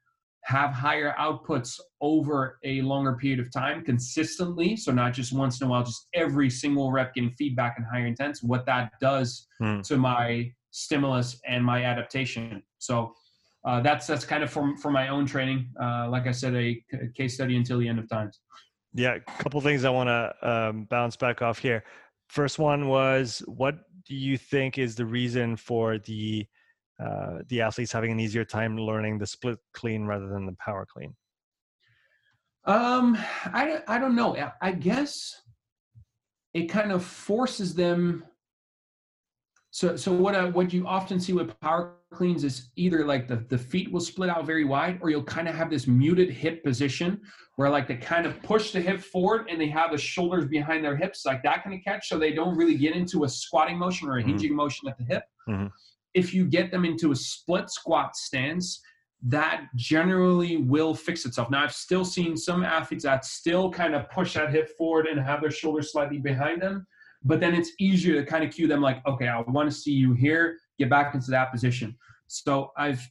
have higher outputs over a longer period of time consistently so not just once in a while just every single rep getting feedback and higher intents what that does mm. to my stimulus and my adaptation so uh, that's that's kind of for, for my own training uh, like i said a, a case study until the end of times yeah, a couple things I want to um, bounce back off here. First one was, what do you think is the reason for the uh, the athletes having an easier time learning the split clean rather than the power clean? Um, I I don't know. I guess it kind of forces them so, so what uh, what you often see with power cleans is either like the, the feet will split out very wide, or you'll kind of have this muted hip position where like they kind of push the hip forward and they have the shoulders behind their hips, like that kind of catch. So they don't really get into a squatting motion or a mm-hmm. hinging mm-hmm. motion at the hip. Mm-hmm. If you get them into a split squat stance, that generally will fix itself. Now, I've still seen some athletes that still kind of push that hip forward and have their shoulders slightly behind them but then it's easier to kind of cue them like, okay, I want to see you here, get back into that position. So I've,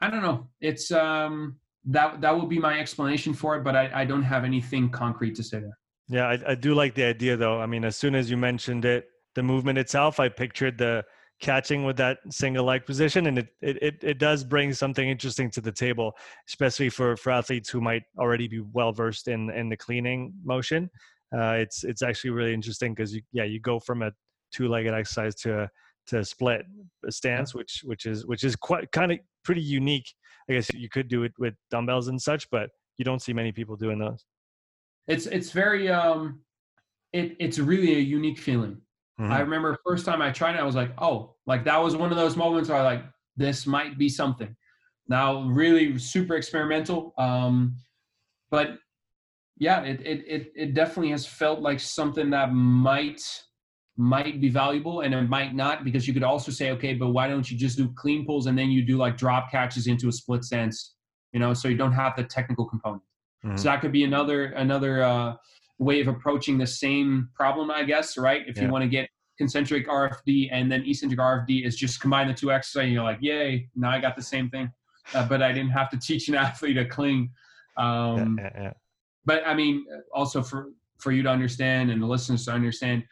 I don't know, it's um that that would be my explanation for it, but I, I don't have anything concrete to say there. Yeah, I, I do like the idea though. I mean, as soon as you mentioned it, the movement itself, I pictured the catching with that single leg position and it, it it does bring something interesting to the table especially for for athletes who might already be well versed in in the cleaning motion uh, it's it's actually really interesting because you yeah you go from a two-legged exercise to a, to a split stance, which which is which is quite kind of pretty unique. I guess you could do it with dumbbells and such, but you don't see many people doing those. It's it's very um, it it's really a unique feeling. Mm-hmm. I remember first time I tried it, I was like, oh, like that was one of those moments where I like this might be something. Now, really super experimental, um, but yeah, it, it it it definitely has felt like something that might might be valuable and it might not because you could also say okay but why don't you just do clean pulls and then you do like drop catches into a split sense, you know so you don't have the technical component mm-hmm. so that could be another another uh, way of approaching the same problem i guess right if yeah. you want to get concentric rfd and then eccentric rfd is just combine the two exercises and you're like yay now i got the same thing uh, but i didn't have to teach an athlete to clean um, yeah, yeah, but I mean, also for for you to understand and the listeners to understand,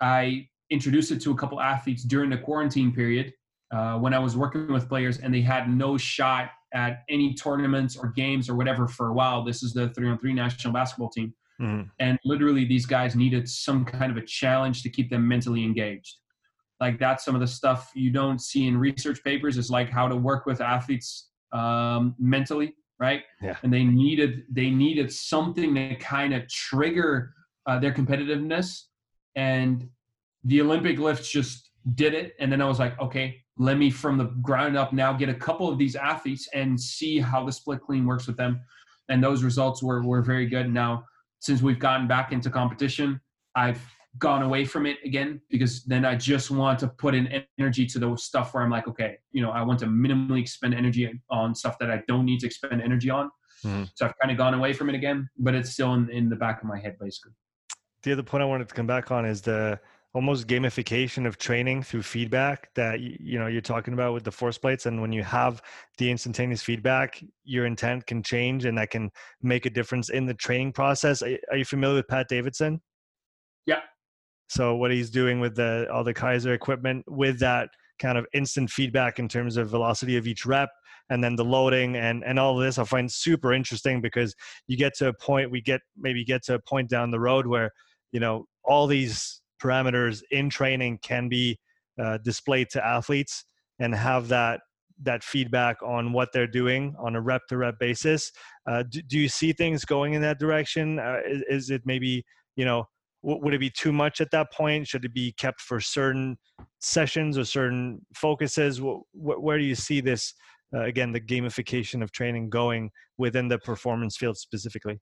I introduced it to a couple athletes during the quarantine period uh, when I was working with players, and they had no shot at any tournaments or games or whatever for a while. This is the three on three national basketball team. Mm-hmm. And literally, these guys needed some kind of a challenge to keep them mentally engaged. Like that's some of the stuff you don't see in research papers. Is like how to work with athletes um, mentally right? Yeah. And they needed they needed something to kind of trigger uh, their competitiveness, and the Olympic lifts just did it. And then I was like, okay, let me from the ground up now get a couple of these athletes and see how the split clean works with them. And those results were were very good. Now, since we've gotten back into competition, I've gone away from it again because then I just want to put in energy to the stuff where I'm like, okay, you know, I want to minimally expend energy on stuff that I don't need to expend energy on. Mm-hmm. So I've kind of gone away from it again, but it's still in, in the back of my head, basically. The other point I wanted to come back on is the almost gamification of training through feedback that you know you're talking about with the force plates and when you have the instantaneous feedback your intent can change and that can make a difference in the training process. Are you familiar with pat davidson? Yeah. So what he's doing with the all the Kaiser equipment with that kind of instant feedback in terms of velocity of each rep and then the loading and and all of this I find super interesting because you get to a point we get maybe get to a point down the road where you know all these parameters in training can be uh, displayed to athletes and have that that feedback on what they're doing on a rep to rep basis. Uh, do, do, you see things going in that direction? Uh, is, is, it maybe you know would it be too much at that point should it be kept for certain sessions or certain focuses where do you see this uh, again the gamification of training going within the performance field specifically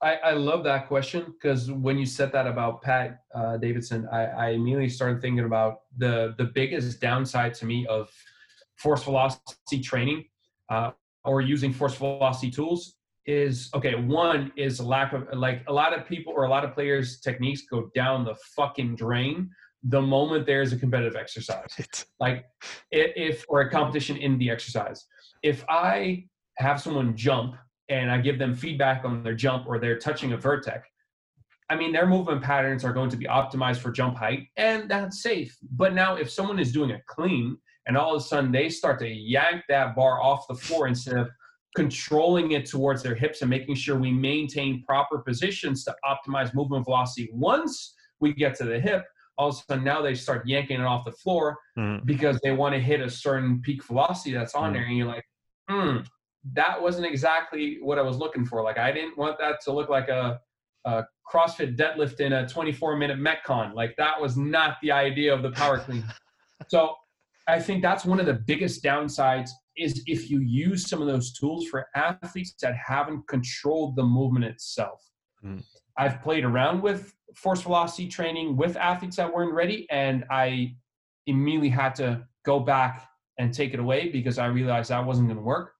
I, I love that question because when you said that about Pat uh, Davidson, I, I immediately started thinking about the the biggest downside to me of force velocity training uh, or using force velocity tools is okay. One is lack of like a lot of people or a lot of players' techniques go down the fucking drain the moment there's a competitive exercise, like if or a competition in the exercise. If I have someone jump and I give them feedback on their jump or they're touching a vertex, I mean, their movement patterns are going to be optimized for jump height, and that's safe. But now, if someone is doing a clean and all of a sudden they start to yank that bar off the floor instead of controlling it towards their hips and making sure we maintain proper positions to optimize movement velocity once we get to the hip, all of a sudden now they start yanking it off the floor mm. because they want to hit a certain peak velocity that's on mm. there. And you're like, hmm, that wasn't exactly what I was looking for. Like I didn't want that to look like a, a CrossFit deadlift in a 24 minute Metcon. Like that was not the idea of the power clean. so I think that's one of the biggest downsides is if you use some of those tools for athletes that haven't controlled the movement itself. Mm. I've played around with force velocity training with athletes that weren't ready, and I immediately had to go back and take it away because I realized that wasn't going to work.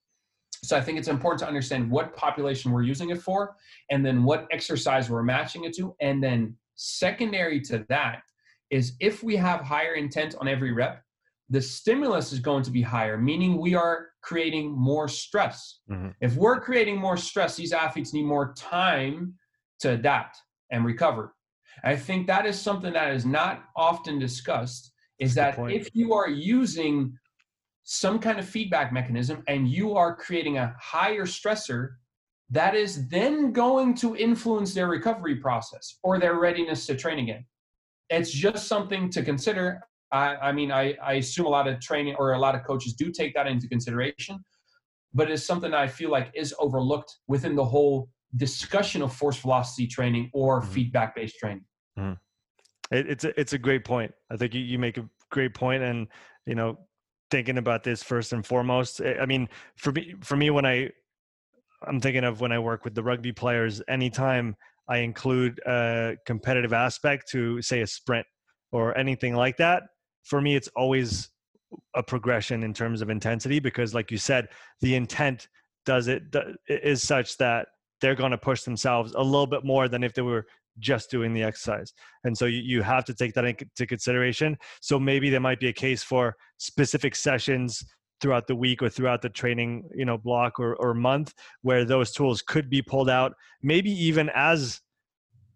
So I think it's important to understand what population we're using it for, and then what exercise we're matching it to. And then secondary to that is if we have higher intent on every rep, the stimulus is going to be higher, meaning we are creating more stress. Mm-hmm. If we're creating more stress, these athletes need more time to adapt and recover. I think that is something that is not often discussed is that if you are using some kind of feedback mechanism and you are creating a higher stressor, that is then going to influence their recovery process or their readiness to train again. It's just something to consider. I, I mean, I, I assume a lot of training or a lot of coaches do take that into consideration, but it's something I feel like is overlooked within the whole discussion of force velocity training or mm-hmm. feedback based training. Mm-hmm. It, it's a, it's a great point. I think you, you make a great point, and you know, thinking about this first and foremost. Eh, I mean, for me, for me, when I I'm thinking of when I work with the rugby players, anytime I include a competitive aspect to say a sprint or anything like that, for me, it's always a progression in terms of intensity because, like you said, the intent does it is such that they're going to push themselves a little bit more than if they were just doing the exercise. And so you, you have to take that into consideration. So maybe there might be a case for specific sessions throughout the week or throughout the training, you know, block or, or month where those tools could be pulled out, maybe even as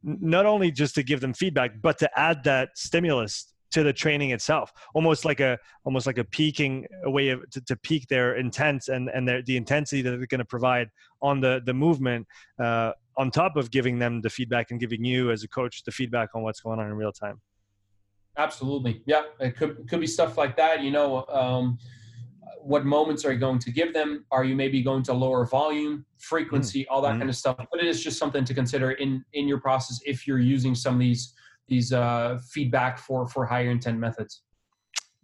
not only just to give them feedback, but to add that stimulus to the training itself almost like a almost like a peaking a way of to, to peak their intent and and their, the intensity that they're going to provide on the the movement uh, on top of giving them the feedback and giving you as a coach the feedback on what's going on in real time absolutely yeah it could could be stuff like that you know um, what moments are you going to give them are you maybe going to lower volume frequency mm-hmm. all that mm-hmm. kind of stuff but it is just something to consider in in your process if you're using some of these these uh, feedback for for higher intent methods.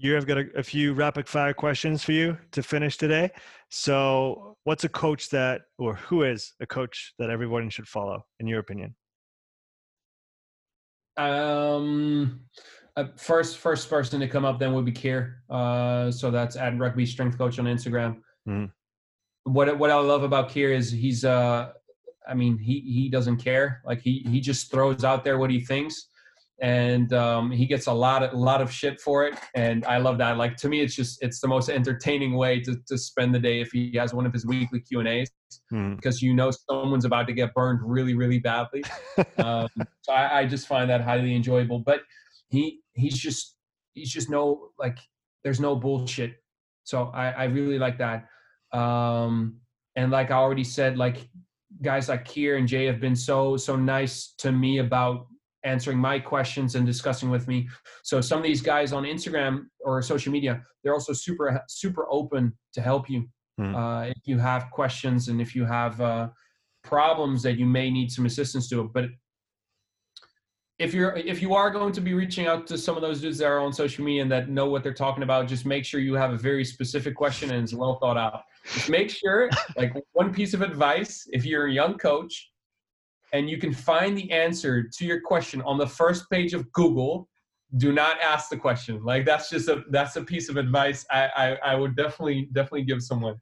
You have got a, a, few rapid fire questions for you to finish today. So, what's a coach that, or who is a coach that everyone should follow, in your opinion? Um, uh, first first person to come up then would be Keir. Uh, so that's at Rugby Strength Coach on Instagram. Mm. What what I love about Keir is he's uh, I mean he he doesn't care. Like he he just throws out there what he thinks and um, he gets a lot of a lot of shit for it and i love that. Like to me it's just it's the most entertaining way to, to spend the day if he has one of his weekly q and a's hmm. because you know someone's about to get burned really really badly. Um, so I, I, just find that highly enjoyable but he he's just he's just no like there's no bullshit. So i i really like that. Um and like i already said like guys like Keir and Jay have been so so nice to me about answering my questions and discussing with me. So some of these guys on Instagram or social media, they're also super super open to help you mm. uh, if you have questions and if you have uh, problems that you may need some assistance to. But if you're if you are going to be reaching out to some of those dudes that are on social media and that know what they're talking about, just make sure you have a very specific question and it's well thought out. Just make sure, like one piece of advice, if you're a young coach and you can find the answer to your question on the first page of Google, do not ask the question. Like that's just a that's a piece of advice I I, I would definitely definitely give someone.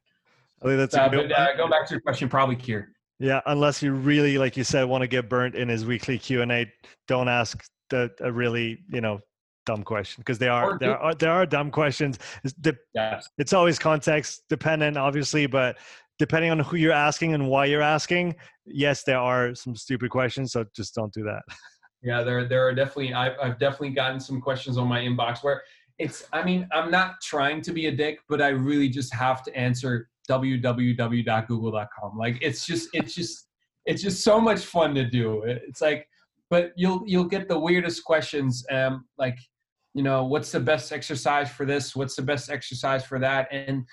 I think that's uh, but uh, go back to your question, probably Keir. Yeah, unless you really, like you said, want to get burnt in his weekly Q and A, don't ask the a really you know dumb question because they are there are there are dumb questions. It's, de- yes. it's always context dependent, obviously, but depending on who you're asking and why you're asking, yes, there are some stupid questions. So just don't do that. Yeah, there there are definitely I've I've definitely gotten some questions on my inbox where it's I mean I'm not trying to be a dick, but I really just have to answer www.google.com. Like it's just it's just it's just so much fun to do. It's like, but you'll you'll get the weirdest questions. Um, like, you know, what's the best exercise for this? What's the best exercise for that? And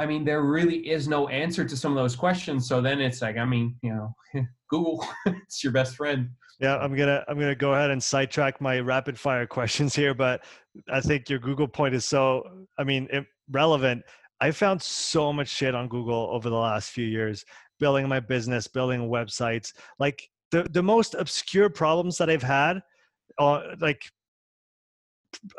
I mean, there really is no answer to some of those questions. So then it's like, I mean, you know, Google, it's your best friend. Yeah, I'm gonna I'm gonna go ahead and sidetrack my rapid fire questions here, but I think your Google point is so I mean relevant. I found so much shit on Google over the last few years, building my business, building websites. Like the the most obscure problems that I've had, uh, like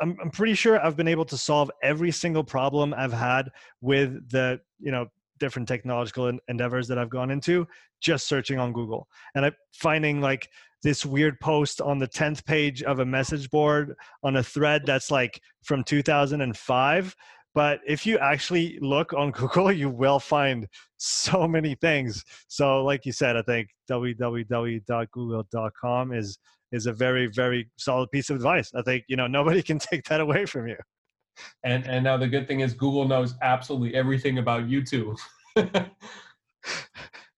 I'm I'm pretty sure I've been able to solve every single problem I've had with the you know different technological endeavors that I've gone into just searching on Google and I'm finding like this weird post on the 10th page of a message board on a thread that's like from 2005 but if you actually look on Google, you will find so many things. So, like you said, I think www.google.com is is a very very solid piece of advice. I think you know nobody can take that away from you. And and now the good thing is Google knows absolutely everything about you too.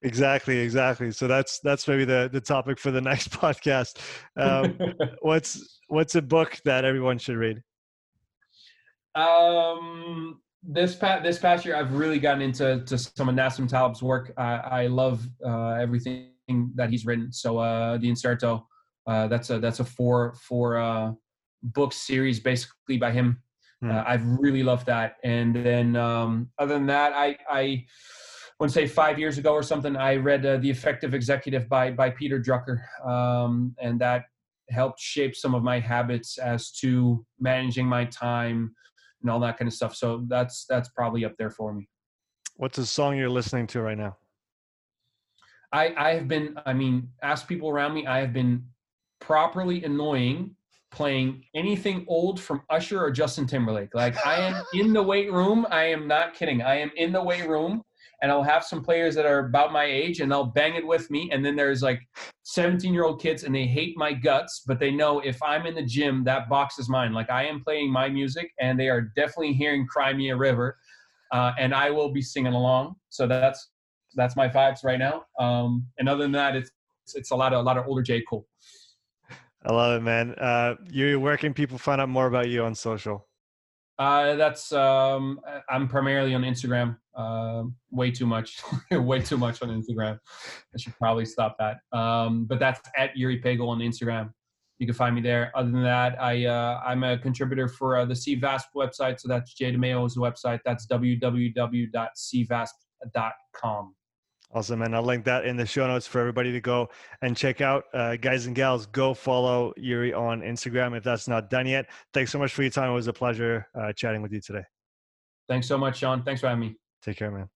exactly exactly so that's that's maybe the the topic for the next podcast um, what's what's a book that everyone should read um, this past this past year, I've really gotten into to some of Nassim Taleb's work. I, I love uh, everything that he's written. So uh, the Incerto, uh, that's a that's a four four uh, book series basically by him. Hmm. Uh, I've really loved that. And then um, other than that, I I want to say five years ago or something, I read uh, The Effective Executive by by Peter Drucker, um, and that helped shape some of my habits as to managing my time and all that kind of stuff. So that's that's probably up there for me. What's a song you're listening to right now? I I have been I mean, ask people around me, I have been properly annoying playing anything old from Usher or Justin Timberlake. Like I am in the weight room. I am not kidding. I am in the weight room and I'll have some players that are about my age and they'll bang it with me. And then there's like 17 year old kids and they hate my guts, but they know if I'm in the gym, that box is mine. Like I am playing my music and they are definitely hearing Cry Me a River. Uh, and I will be singing along. So that's that's my vibes right now. Um, and other than that, it's it's a lot of a lot of older J Cole. I love it, man. Uh, you where can people find out more about you on social? Uh, that's um, I'm primarily on Instagram. Uh, way too much, way too much on Instagram. I should probably stop that. Um, but that's at Yuri Pagel on Instagram. You can find me there. Other than that, I uh, I'm a contributor for uh, the CVASP website. So that's Jay DeMayo's website. That's www.cvasp.com. Awesome, and I'll link that in the show notes for everybody to go and check out. Uh, guys and gals, go follow Yuri on Instagram if that's not done yet. Thanks so much for your time. It was a pleasure uh, chatting with you today. Thanks so much, Sean. Thanks for having me. Take care, man.